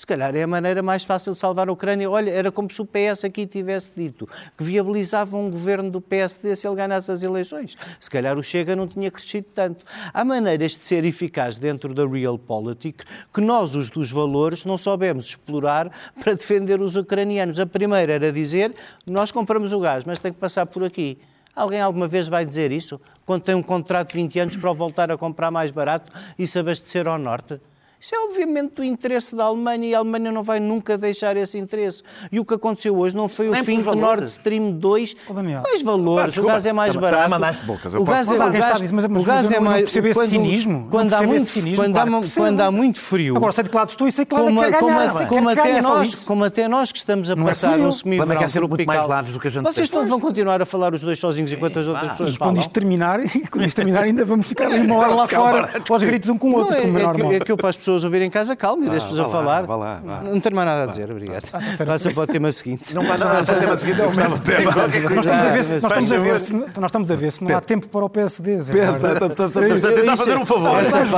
Se calhar é a maneira mais fácil de salvar a Ucrânia. Olha, era como se o PS aqui tivesse dito que viabilizava um governo do PSD se ele ganhasse as eleições. Se calhar o Chega não tinha crescido tanto. Há maneiras de ser eficaz dentro da realpolitik que nós, os dos valores, não soubemos explorar para defender os ucranianos. A primeira era dizer, nós compramos o gás, mas tem que passar por aqui. Alguém alguma vez vai dizer isso? Quando tem um contrato de 20 anos para voltar a comprar mais barato e se abastecer ao norte? Isso é obviamente do interesse da Alemanha e a Alemanha não vai nunca deixar esse interesse. E o que aconteceu hoje não foi o Nem fim do Nord Stream 2. Quais valores? Ah, o gás é mais barato. Bocas. O gás é, o gás, mas, mas, o gás é mais. Quando, esse cinismo. Quando, há muito, cinismo, quando, claro há, quando há muito frio. Agora sei de que lado estou e sei que lado como, é que como, ganhar, como, até nós, como até nós que estamos a passar um semi-verão tropical. mais largos do que a gente Vocês não vão continuar a falar os dois sozinhos enquanto as outras pessoas falam. Quando isto terminar, quando isto terminar ainda vamos ficar uma hora lá fora aos gritos um com o outro, como é normal. É que eu para as pessoas ouvirem em casa, calma, e deixe-vos a falar. Vá lá, vá. Não tenho mais nada a dizer, obrigado. Ah, passa para o tema seguinte. Não passa para o tema seguinte, é o mesmo tema. Nós estamos a ver se, nós estamos a ver se, nós estamos a ver se não há tempo para o PSD. Estamos a tentar fazer um favor.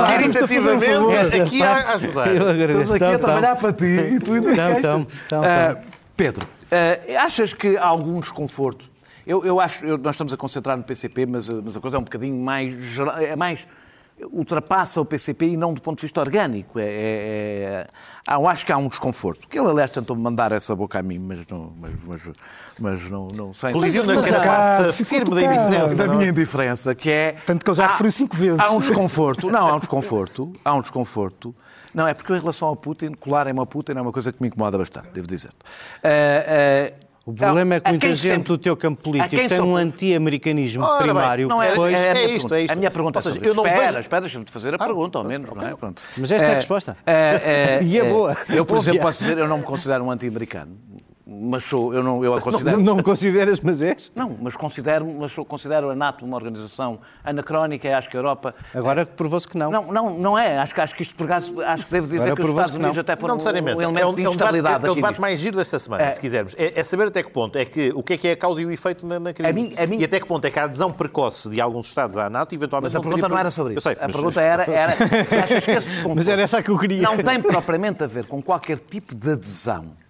Caritativamente, aqui a ajudar. Estamos aqui a trabalhar para ti e tu ainda ah, Pedro, ah, achas que há algum desconforto? Eu, eu acho, eu, nós estamos a concentrar no PCP, mas, mas a coisa é um bocadinho mais, é mais ultrapassa o PCP e não do ponto de vista orgânico. É, é, é, eu acho que há um desconforto. Que ele, aliás, tentou mandar essa boca a mim, mas não, mas, mas, mas não, não sei. Colisivo na carapaça firme da indiferença. Da minha indiferença, que é... Tanto que ele já referiu cinco vezes. Há um desconforto. Não, há um desconforto. Há um desconforto. Não, é porque em relação ao Putin, colarem-me ao Putin é uma coisa que me incomoda bastante, devo dizer. Uh, uh, o problema é que muita gente sempre, do teu campo político tem um anti-americanismo primário. Bem, não, é, é, é, isto, é isto. A minha pergunta seja, é sobre... Espera, espera, deixa-me fazer a ah, pergunta, ao menos. Okay. Não é? Mas esta é, a resposta. É, e é boa. Eu, por exemplo, posso dizer, eu não me considero um anti-americano mas sou, eu não eu a considero. Não, não me consideras, mas és? Não, mas considero, mas sou, considero a NATO uma organização anacrónica e acho que a Europa. Agora provou-se que não. Não, não, não é. Acho que, acho que isto, por acaso, acho que devo dizer Agora que os Estados Unidos até foram não um elemento é um, de instabilidade. É, o debate mais giro desta semana, é, se quisermos. É, é, saber até que ponto é que o que é que é a causa e o efeito na, na crise. A mim, a mim... E até que ponto é que a adesão precoce de alguns Estados à NATO eventualmente. Mas a pergunta não era sobre isso. Sei, a mas... pergunta era, era achas que esse Mas era essa que eu queria. Não tem propriamente a ver com qualquer tipo de adesão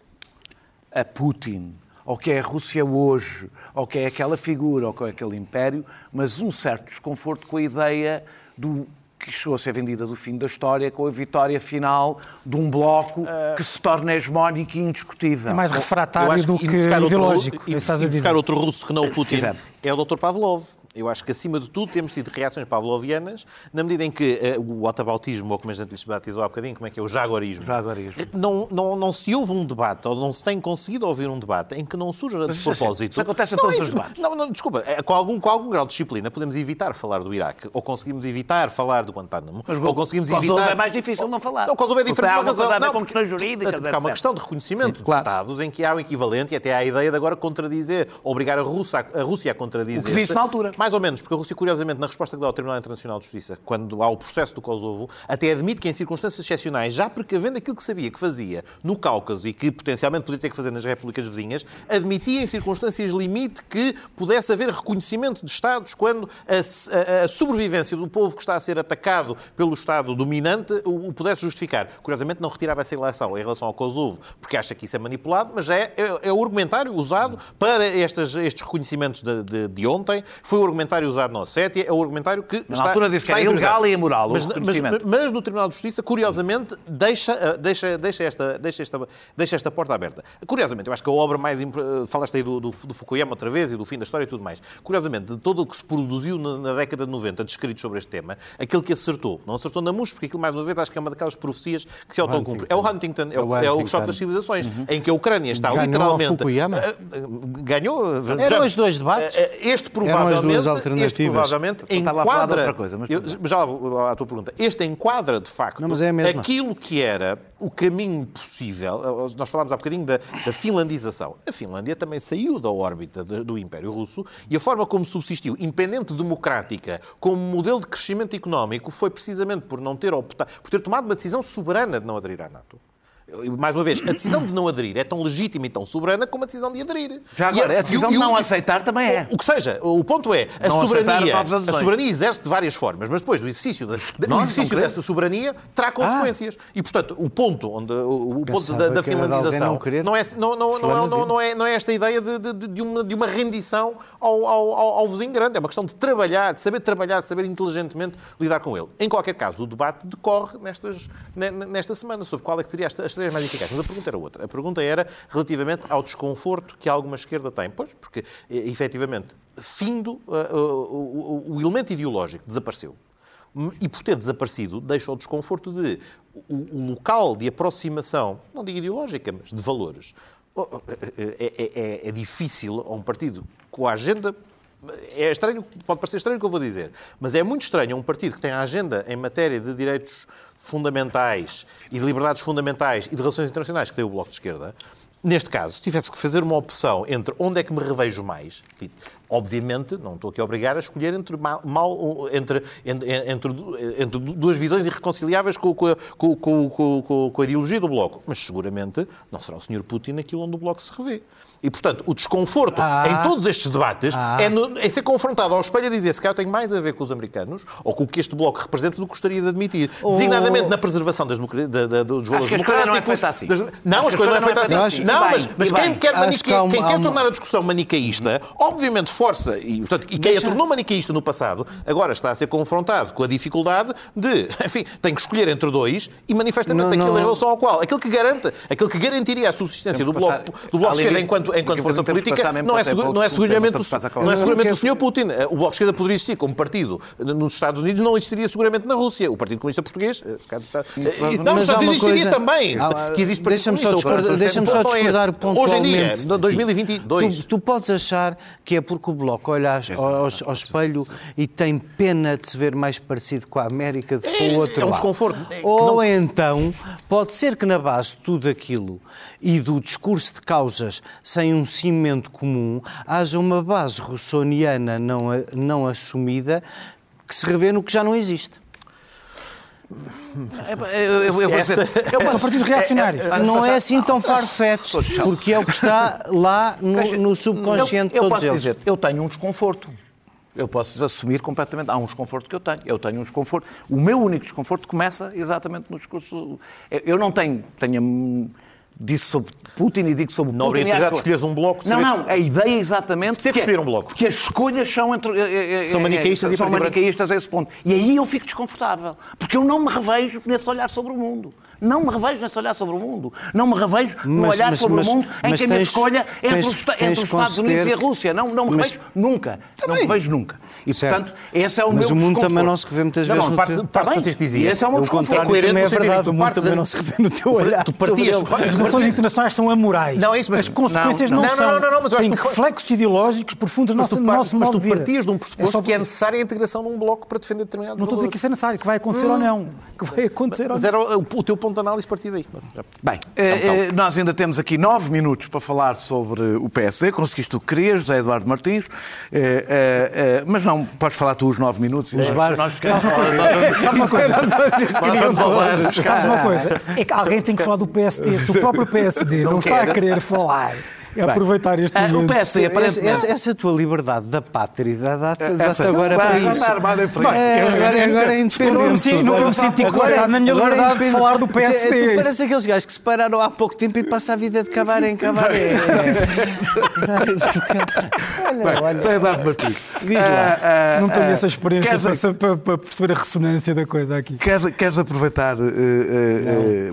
a Putin ou que é a Rússia hoje, ou que é aquela figura, ou que é aquele império, mas um certo desconforto com a ideia do que chegou a ser vendida do fim da história com a vitória final de um bloco uh... que se torna hegemónico e indiscutível. É mais refratário do que ideológico. E, buscar, e, e outro russo que não o Putin é o Dr. Pavlov eu acho que, acima de tudo, temos tido reações pavlovianas, na medida em que uh, o otabautismo, ou como a gente lhes batizou há bocadinho, como é que é o jaguarismo, jaguarismo. Não, não, não se houve um debate, ou não se tem conseguido ouvir um debate em que não surja de Mas propósito. Isso, acontece em todos é os debates. Não, não, desculpa, é, com, algum, com algum grau de disciplina podemos evitar falar do Iraque, ou conseguimos evitar falar do Guantánamo, Mas, ou conseguimos evitar... Kosovo é mais difícil não falar. Não, Kosovo é diferente por razão. Não, com questões jurídicas, Há uma questão de reconhecimento Sim, claro. de Estados em que há um equivalente, e até há a ideia de agora contradizer, obrigar a Rússia a, a, Rússia a contradizer. O que disse na altura. Mais ou menos, porque a Rússia, curiosamente, na resposta que dá ao Tribunal Internacional de Justiça, quando há o processo do Kosovo, até admite que em circunstâncias excepcionais, já precavendo aquilo que sabia que fazia no Cáucaso e que potencialmente poderia ter que fazer nas repúblicas vizinhas, admitia em circunstâncias limite que pudesse haver reconhecimento de Estados quando a, a, a sobrevivência do povo que está a ser atacado pelo Estado dominante o, o pudesse justificar. Curiosamente, não retirava essa eleição em relação ao Kosovo, porque acha que isso é manipulado, mas é, é, é o argumentário usado para estas, estes reconhecimentos de, de, de, ontem. Foi o argumentário usado na Ossétia, é o argumentário que. Na está, altura disse que era ilegal e imoral. Mas, mas, mas, no Tribunal de Justiça, curiosamente, deixa, eh, deixa, deixa, esta, deixa, esta, deixa esta porta aberta. Curiosamente, eu acho que a obra mais. Falaste aí do, do, do Fukuyama outra vez e do fim da história e tudo mais. Curiosamente, de todo o que se produziu na, na década de 90 descrito sobre este tema, aquele que acertou, não acertou na MUS, porque aquilo, mais uma vez, acho que é uma daquelas profecias que se autocumpre. É o Huntington, é o, é o choque das civilizações, uhum. em que a Ucrânia está Ganhou literalmente. Fukuyama? Eh, ganhou. Eram os dois debates. Eh, este provavelmente. As alternativas. Este provavelmente enquadra. Outra coisa, mas... Eu, já à tua pergunta. Este enquadra, de facto, não, é aquilo que era o caminho possível. Nós falámos há bocadinho da, da finlandização. A Finlândia também saiu da órbita do Império Russo e a forma como subsistiu, independente democrática, como modelo de crescimento económico, foi precisamente por não ter optado, por ter tomado uma decisão soberana de não aderir à NATO mais uma vez, a decisão de não aderir é tão legítima e tão soberana como a decisão de aderir. Já agora, a, a decisão de não aceitar também é. O, o, que seja, o ponto é, a soberania, a soberania exerce de várias formas, mas depois o exercício, da, o exercício dessa soberania terá consequências. Ah. E, portanto, o ponto, onde, o, ponto da, da finlandização não, não, é, não, não, não, não, não, é, não é esta ideia de, de, de, uma, de uma rendição ao, ao, ao, vizinho grande. É uma questão de trabalhar, de saber trabalhar, de saber inteligentemente lidar com ele. Em qualquer caso, o debate decorre nestas, nesta semana sobre qual é que seria esta, esta mais eficazes. Mas a pergunta era outra. A pergunta era relativamente ao desconforto que alguma esquerda tem. Pois, porque, efetivamente, findo, uh, uh, o, o elemento ideológico desapareceu. E por ter desaparecido, deixa o desconforto de o, o local de aproximação, não digo ideológica, mas de valores. É, é, é, é difícil a um partido com a agenda é estranho, pode parecer estranho o que eu vou dizer, mas é muito estranho um partido que tem a agenda em matéria de direitos fundamentais e de liberdades fundamentais e de relações internacionais que tem o Bloco de Esquerda, neste caso, se tivesse que fazer uma opção entre onde é que me revejo mais, obviamente, não estou aqui a obrigar a escolher entre, mal, mal entre, entre, entre, entre, duas visões irreconciliáveis com, com, com, com, a ideologia do Bloco, mas seguramente não será o Sr. Putin aquilo onde o Bloco se revê. E, portanto, o desconforto ah, em todos estes debates ah, é, no, é, ser confrontado ao espelho a dizer se calhar tem mais a ver com os americanos ou com o que este bloco representa do que gostaria de admitir. Oh, Designadamente na preservação das, da, da, dos valores democráticos. não é feita assim. Das, não, as coisas não é feita assim. assim. Não, mas, mas quem quer, manique, quem quer tornar a discussão manicaísta, obviamente força, e, portanto, e quem Deixa... a tornou manicaísta no passado, agora está a ser confrontado com a dificuldade de, enfim, tem que escolher entre dois e manifestamente não, aquilo não. em relação ao qual. Aquele que garante, aquele que garantiria a subsistência do bloco, do bloco esquerda enquanto enquanto, força política, não é, não é seguramente, não é seguramente o Sr. Putin. O Bloco de Esquerda poderia existir como partido nos Estados Unidos, não existiria seguramente na Rússia. O Partido Comunista Português, eh, se não, nos Estados Unidos existiria também, que existe Deixa-me só, discordar, deixa só discordar pontualmente. Hoje em dia, 2022. Tu, tu podes achar que é porque o Bloco olha ao, ao, ao espelho e tem pena de se ver mais parecido com a América do que com o outro É um desconforto. Ou então, pode ser que na base de tudo aquilo e do discurso de causas sem um cimento comum, haja uma base russoniana não, não assumida que se revê no que já não existe. Eu, eu, eu vou dizer, eu, são partidos reacionários. É, é, não é assim tão farfetch, porque é o que está lá no, no subconsciente eu, eu posso dizer, eu tenho um desconforto. Eu posso assumir completamente. Há um desconforto que eu tenho. Eu tenho um desconforto. O meu único desconforto começa exatamente no discurso. Eu não tenho, tenho disse sobre Putin e digo sobre não Putin. Não obrigatoriedade de escolheres um bloco. Não, não, a ideia é exatamente ter que, escolher um bloco. que as escolhas são entre é, é, são manicaístas é, e são manicaístas a esse ponto. E aí eu fico desconfortável, porque eu não me revejo nesse olhar sobre o mundo. Não me revejo nesse olhar sobre o mundo. Não me revejo no olhar mas, sobre mas, o mundo em que a minha escolha é entre, os, entre os Estados Unidos e a Rússia. Não, não me revejo nunca. Também. Não me revejo nunca. E, certo. portanto, esse é o mas meu Mas o mundo também não se revê muitas vezes no parte, teu... Parte tá Francisco dizia. Esse é o meu desconforto. O também é verdade. O mundo também não se revê no teu olhar. Tu partias... As relações internacionais são amorais. Não, é isso, mas... As consequências não, não, são. Não, não, não, mas eu acho que... reflexos ideológicos profundos no nosso, nosso modo de vida. Mas tu partias de um pressuposto que é necessária a integração num bloco para defender determinados Não estou a dizer que isso é necessário, que vai acontecer ou não. Que vai acontecer ou não. Mas era o teu ponto de análise a partir daí. Bem, é nós ainda temos aqui nove minutos para falar sobre o PSD. Conseguiste o que querias, José Eduardo Martins. mas não, podes falar tu os nove minutos. Os bares. Nós ficamos... Sabes uma coisa? É que alguém tem que falar do PSD. Se o próprio PSD não, não está a querer falar é aproveitar este momento. O PS, aparentemente... essa, essa tua liberdade da pátria dá-te agora para isso. Armada em é, agora, agora é independente. Nunca me senti agora, na minha liberdade de falar do PSD. Tu parece aqueles gajos que se pararam há pouco tempo e passam a vida de cabaré em cabaré. olha, olha. Só Eduardo Martins. Diz lá. Ah, ah, não tenho ah, essa experiência para, perceber a ressonância da coisa aqui. Queres, aproveitar... Eh, eh,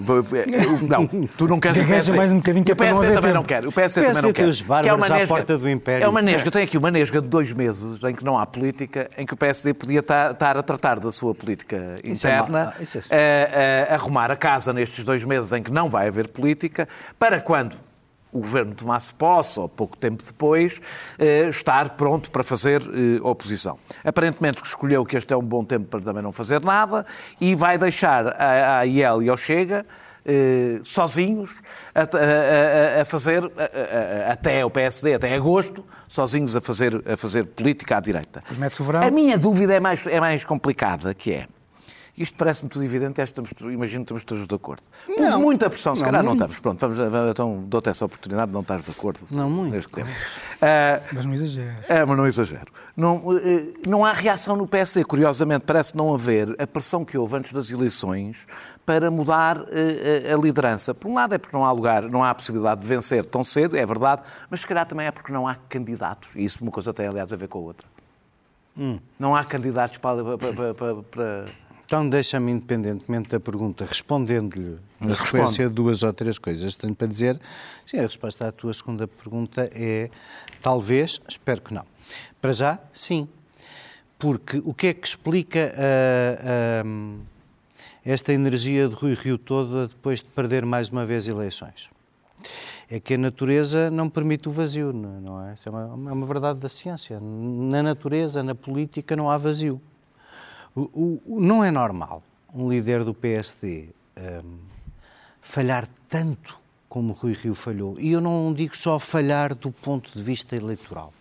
não. tu não queres... Gagueja mais um bocadinho que é para não haver também não quer. O PSD também não quer. os que é uma nesga, à porta do Império. É uma nesga. Eu tenho aqui uma nesga de dois meses em que não há política, em que o PSD podia estar a tratar da sua política interna, é a, a, a arrumar a casa nestes dois meses em que não vai haver política, para quando o governo tomasse posse, ou pouco tempo depois, eh, estar pronto para fazer eh, oposição. Aparentemente escolheu que este é um bom tempo para também não fazer nada e vai deixar a IEL e ao Chega eh, sozinhos a, a, a fazer, a, até o PSD, até agosto, sozinhos a fazer, a fazer política à direita. A minha dúvida é mais, é mais complicada, que é, isto parece-me tudo evidente, estamos, imagino que estamos todos de acordo. Houve não, muita pressão, se não, calhar muito. não estamos. Pronto, vamos, então dou-te essa oportunidade de não estar de acordo. Não muito. Mas não exagero. É, mas não exagero. Não, eh, não há reação no PSD, curiosamente, parece não haver a pressão que houve antes das eleições para mudar uh, a liderança. Por um lado é porque não há lugar, não há possibilidade de vencer tão cedo, é verdade, mas se calhar também é porque não há candidatos. E isso uma coisa tem, aliás, a ver com a outra. Hum. Não há candidatos para, para, para, para... Então, deixa-me, independentemente da pergunta, respondendo-lhe na sequência de duas ou três coisas, tenho para dizer, sim, a resposta à tua segunda pergunta é talvez, espero que não. Para já, sim. Porque o que é que explica a. Esta energia de Rui Rio toda depois de perder mais uma vez eleições. É que a natureza não permite o vazio, não é? Isso é uma, é uma verdade da ciência. Na natureza, na política, não há vazio. O, o, não é normal um líder do PSD um, falhar tanto como Rui Rio falhou. E eu não digo só falhar do ponto de vista eleitoral.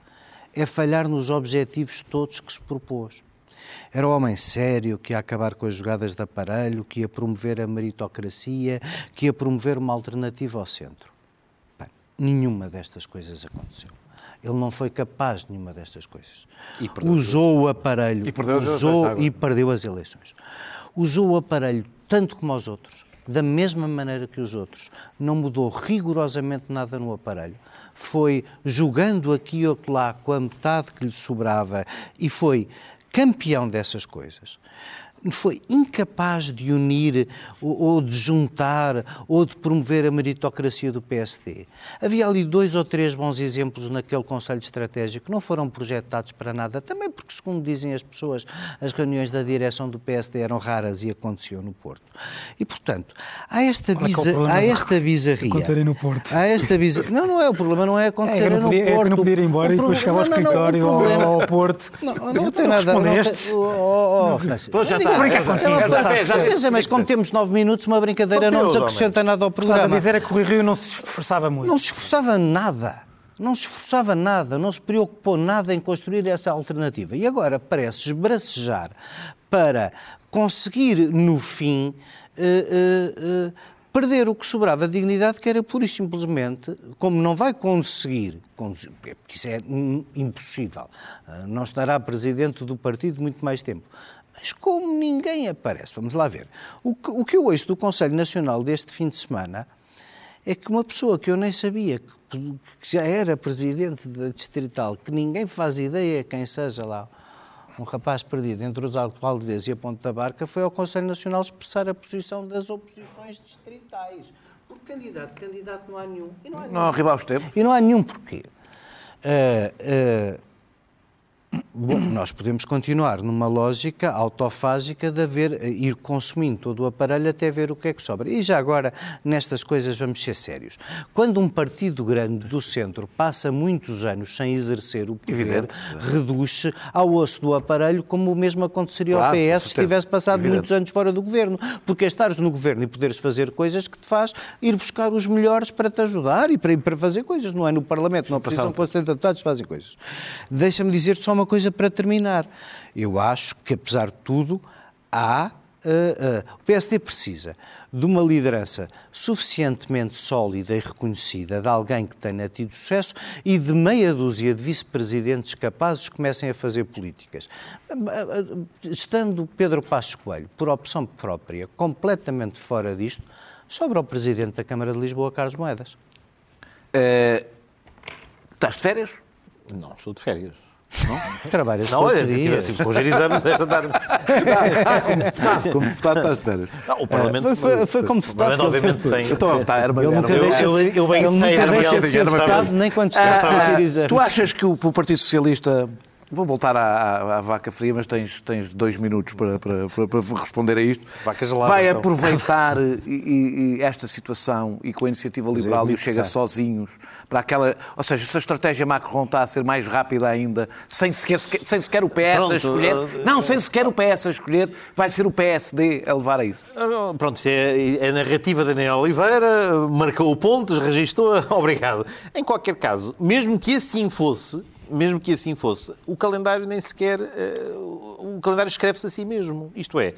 É falhar nos objetivos todos que se propôs. Era um homem sério que ia acabar com as jogadas de aparelho, que ia promover a meritocracia, que ia promover uma alternativa ao centro. Bem, nenhuma destas coisas aconteceu. Ele não foi capaz de nenhuma destas coisas. Usou o aparelho e perdeu, usou, e perdeu as eleições. Usou o aparelho tanto como os outros, da mesma maneira que os outros. Não mudou rigorosamente nada no aparelho foi jogando aqui ou lá com a metade que lhe sobrava e foi campeão dessas coisas foi incapaz de unir ou de juntar ou de promover a meritocracia do PSD. Havia ali dois ou três bons exemplos naquele Conselho Estratégico que não foram projetados para nada, também porque, segundo dizem as pessoas, as reuniões da direção do PSD eram raras e aconteciam no Porto. E, portanto, há esta, biza, é há esta bizarria. Acontecerem no Porto. Há esta bizarria. Não, não é o problema, não é acontecer é, no podia, Porto. É que não podia ir embora e depois chegar ao escritório ou ao Porto. Não, não, não tem nada. Não, oh, oh, Francisco, já está. Brincar contigo. mas como temos nove minutos, uma brincadeira não nos acrescenta nada ao programa. Estás a dizer é que o Rio não se esforçava muito. Não se esforçava nada. Não se esforçava nada, não se preocupou nada em construir essa alternativa. E agora parece esbracejar para conseguir, no fim, uh, uh, uh, perder o que sobrava de dignidade, que era pura e simplesmente, como não vai conseguir, porque isso é impossível, não estará presidente do partido muito mais tempo, mas como ninguém aparece, vamos lá ver. O que, o que eu ouço do Conselho Nacional deste fim de semana é que uma pessoa que eu nem sabia que, já era presidente da Distrital, que ninguém faz ideia quem seja lá, um rapaz perdido entre os Vez e a Ponte da Barca, foi ao Conselho Nacional expressar a posição das oposições distritais. Porque candidato, candidato não há nenhum. E não há, não há os tempos. E não há nenhum porquê. Uh, uh, Bom, nós podemos continuar numa lógica autofágica de haver, ir consumindo todo o aparelho até ver o que é que sobra. E já agora, nestas coisas, vamos ser sérios. Quando um partido grande do centro passa muitos anos sem exercer o poder, reduz-se ao osso do aparelho, como o mesmo aconteceria claro, ao PS se tivesse passado Evidente. muitos anos fora do governo. Porque é estares no governo e poderes fazer coisas que te faz ir buscar os melhores para te ajudar e para, para fazer coisas. Não é no Parlamento, não precisam com 70 deputados fazem coisas. Deixa-me dizer-te só uma coisa para terminar. Eu acho que, apesar de tudo, há. Uh, uh, o PSD precisa de uma liderança suficientemente sólida e reconhecida, de alguém que tenha tido sucesso e de meia dúzia de vice-presidentes capazes que comecem a fazer políticas. Estando Pedro Passos Coelho, por opção própria, completamente fora disto, sobra o Presidente da Câmara de Lisboa, Carlos Moedas. Uh, estás de férias? Não, estou de férias. Não? Trabalhas não, olha, tive, tive hoje exames esta tarde. como deputado, como deputado de férias. Não, o Parlamento... Foi, foi, foi como deputado. O Parlamento obviamente tem... Estou a votar, era eu, nunca deixa, eu, eu, eu de ser deputado, nem quando estava a ser exames. Tu achas que o, o Partido Socialista Vou voltar à, à, à, vaca fria, mas tens, tens dois minutos para, para, para, para responder a isto. Vaca gelada, Vai então. aproveitar e, e esta situação e com a iniciativa liberal e o Chega sozinhos para aquela. Ou seja, se a estratégia Macron está a ser mais rápida ainda, sem sequer, sem sequer o PS Pronto, a escolher. Uh, não, sem sequer o PS a escolher, vai ser o PSD a levar a isso. Uh, pronto, é, é a narrativa da Daniel Oliveira, marcou o ponto, registou, obrigado. Em qualquer caso, mesmo que assim fosse mesmo que assim fosse, o calendário nem sequer. Uh, o calendário escreve-se a si mesmo. Isto é,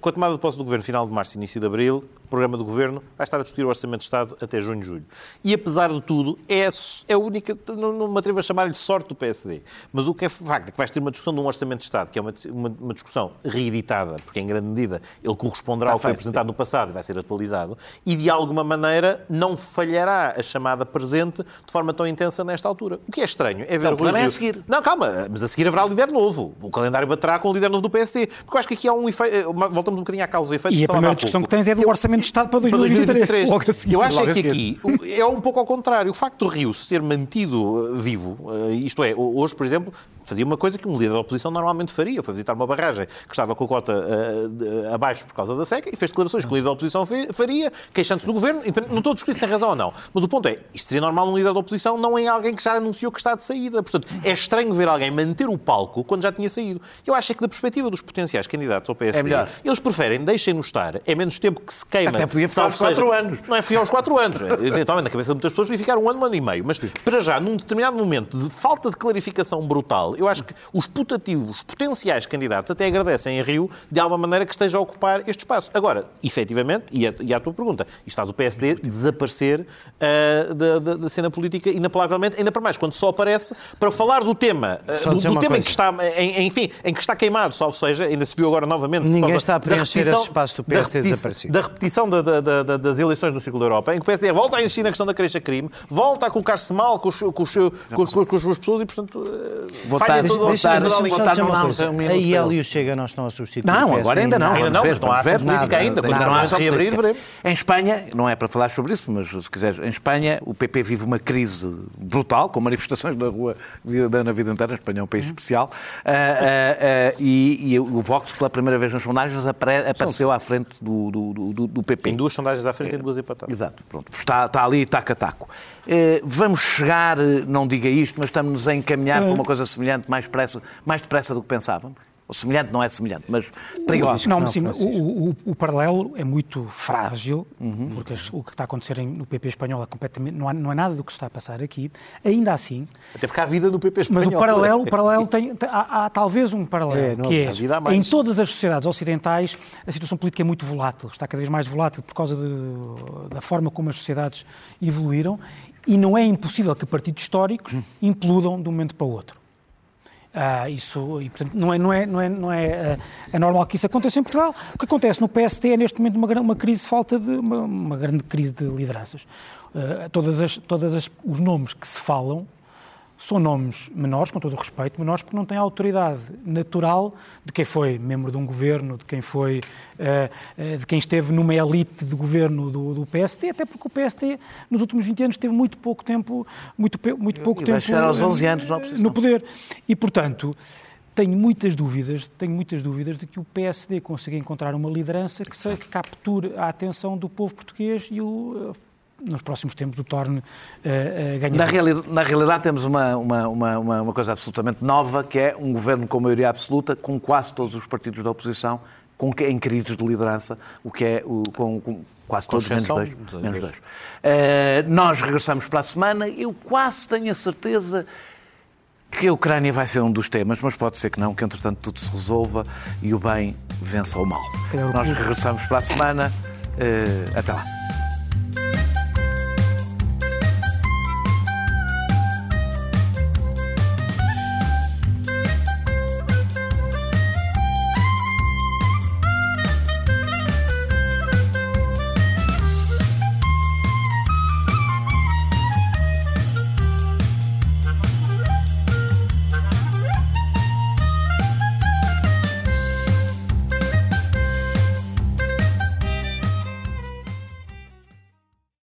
com a tomada de posse do governo final de março e início de abril, o programa do Governo vai estar a discutir o Orçamento de Estado até junho e julho. E, apesar de tudo, é, é a única, não, não me atrevo a chamar-lhe sorte do PSD, mas o que é facto é que vais ter uma discussão de um Orçamento de Estado, que é uma, uma, uma discussão reeditada, porque, em grande medida, ele corresponderá ao que foi apresentado no passado e vai ser atualizado, e, de alguma maneira, não falhará a chamada presente de forma tão intensa nesta altura. O que é estranho é ver... Não, o é a seguir. Não, calma, mas a seguir haverá líder novo. O calendário baterá com o líder novo do PSD. Porque eu acho que aqui há um efeito... Eh, voltamos um bocadinho à causa e efeito. E a primeira discussão que tens é do eu, Orçamento de Estado para 2020. 2023. Assim, eu acho é que aqui é um pouco ao contrário. O facto do Rio ser mantido eh, vivo, eh, isto é, hoje, por exemplo, fazia uma coisa que um líder da oposição normalmente faria, foi visitar uma barragem que estava com a cota uh, abaixo por causa da seca e fez declarações que o líder da oposição faria, queixando-se do governo. Não estou a discutir se tem razão ou não, mas o ponto é, isto seria normal um líder da oposição, não em alguém que já anunciou que está de saída. Portanto, é estranho ver alguém manter o palco quando já tinha saído. Eu acho é que da perspectiva dos potenciais candidatos ao PSD, é eles preferem, deixem-nos estar, é menos tempo que se queima. Até podia ficar aos 4 anos. Não é ficar aos 4 anos. É, eventualmente, na cabeça de muitas pessoas, podia ficar um ano, um ano e meio. Mas, para já, num determinado momento de falta de clarificação brutal, eu acho que os putativos, potenciais candidatos até agradecem a Rio, de alguma maneira, que esteja a ocupar este espaço. Agora, efetivamente, e a, e a tua pergunta, isto faz o PSD desaparecer uh, da, da, da, cena política inapelavelmente, ainda para mais, quando só aparece para falar do tema, uh, do, do tema em que, está, em, enfim, em que está queimado, salvo seja, ainda se viu agora novamente. Ninguém está a preencher esse espaço do PSD da desaparecido. Da repetição da, da, das eleições no Círculo da Europa, em que o PSD volta a insistir na questão da queixa-crime, volta a colocar-se mal com, os, com, os, com, com, as suas pessoas e, portanto, uh, todo, deixa, deixa-me só dizer uma coisa. Um a IEL e o Chega não estão a substituir Não, agora ainda não. Ainda não, mas não há ação política ainda. Quando não há ação reabrir, veremos. Em Espanha, não é para falar sobre isso, mas se quiseres, em Espanha o PP vive uma crise brutal, com manifestações na rua na vida inteira. A Espanha é um país uhum. especial. Uh, uh, uh, e, o Vox, pela primeira vez nas sondagens, apareceu à frente do, do, do, do PP. Em duas sondagens à frente e duas empatadas. Exato, pronto. Está, está ali taco a taco. Vamos chegar, não diga isto, mas estamos a encaminhar para uma coisa semelhante mais depressa, mais depressa do que pensávamos? Ou semelhante não é semelhante, mas perigoso. Não, não sim, o, o, o, paralelo é muito frágil, uhum. porque o que está a acontecer no PP espanhol é completamente, não, há, não é nada do que se está a passar aqui. Ainda assim. Até porque há vida no PP espanhol. Mas o paralelo, o paralelo tem. há, há, talvez um paralelo, é, não, que é. Em todas as sociedades ocidentais, a situação política é muito volátil, está cada vez mais volátil por causa de, da forma como as sociedades evoluíram, e não é impossível que partidos históricos implodam de um momento para o outro. Ah, isso, e, portanto, não é, não é, não é, não é, uh, é normal que isso aconteça em Portugal. O que acontece no PST é, neste momento, uma, uma crise falta de, uma, uma grande crise de lideranças. Uh, todas as, todas as, os nomes que se falam são nomes menores, com todo o respeito, menores porque não têm a autoridade natural de quem foi membro de um governo, de quem foi, uh, de quem esteve numa elite de governo do, do, PSD, até porque o PSD nos últimos 20 anos teve muito pouco tempo, muito, muito pouco e tempo chegar aos 11 anos no poder. E, portanto, tenho muitas dúvidas, tenho muitas dúvidas de que o PSD consiga encontrar uma liderança que, se, que capture a atenção do povo português e o nos próximos tempos o torne uh, uh, ganhar. Na, reali na realidade temos uma, uma, uma, uma, coisa absolutamente nova, que é um governo com maioria absoluta, com quase todos os partidos da oposição com, em crises de liderança, o que é o, com, com quase todos, menos dois. Menos dois. Uh, nós regressamos para a semana. Eu quase tenho a certeza que a Ucrânia vai ser um dos temas, mas pode ser que não, que entretanto tudo se resolva e o bem vença o mal. Nós regressamos para a semana. Uh, até lá.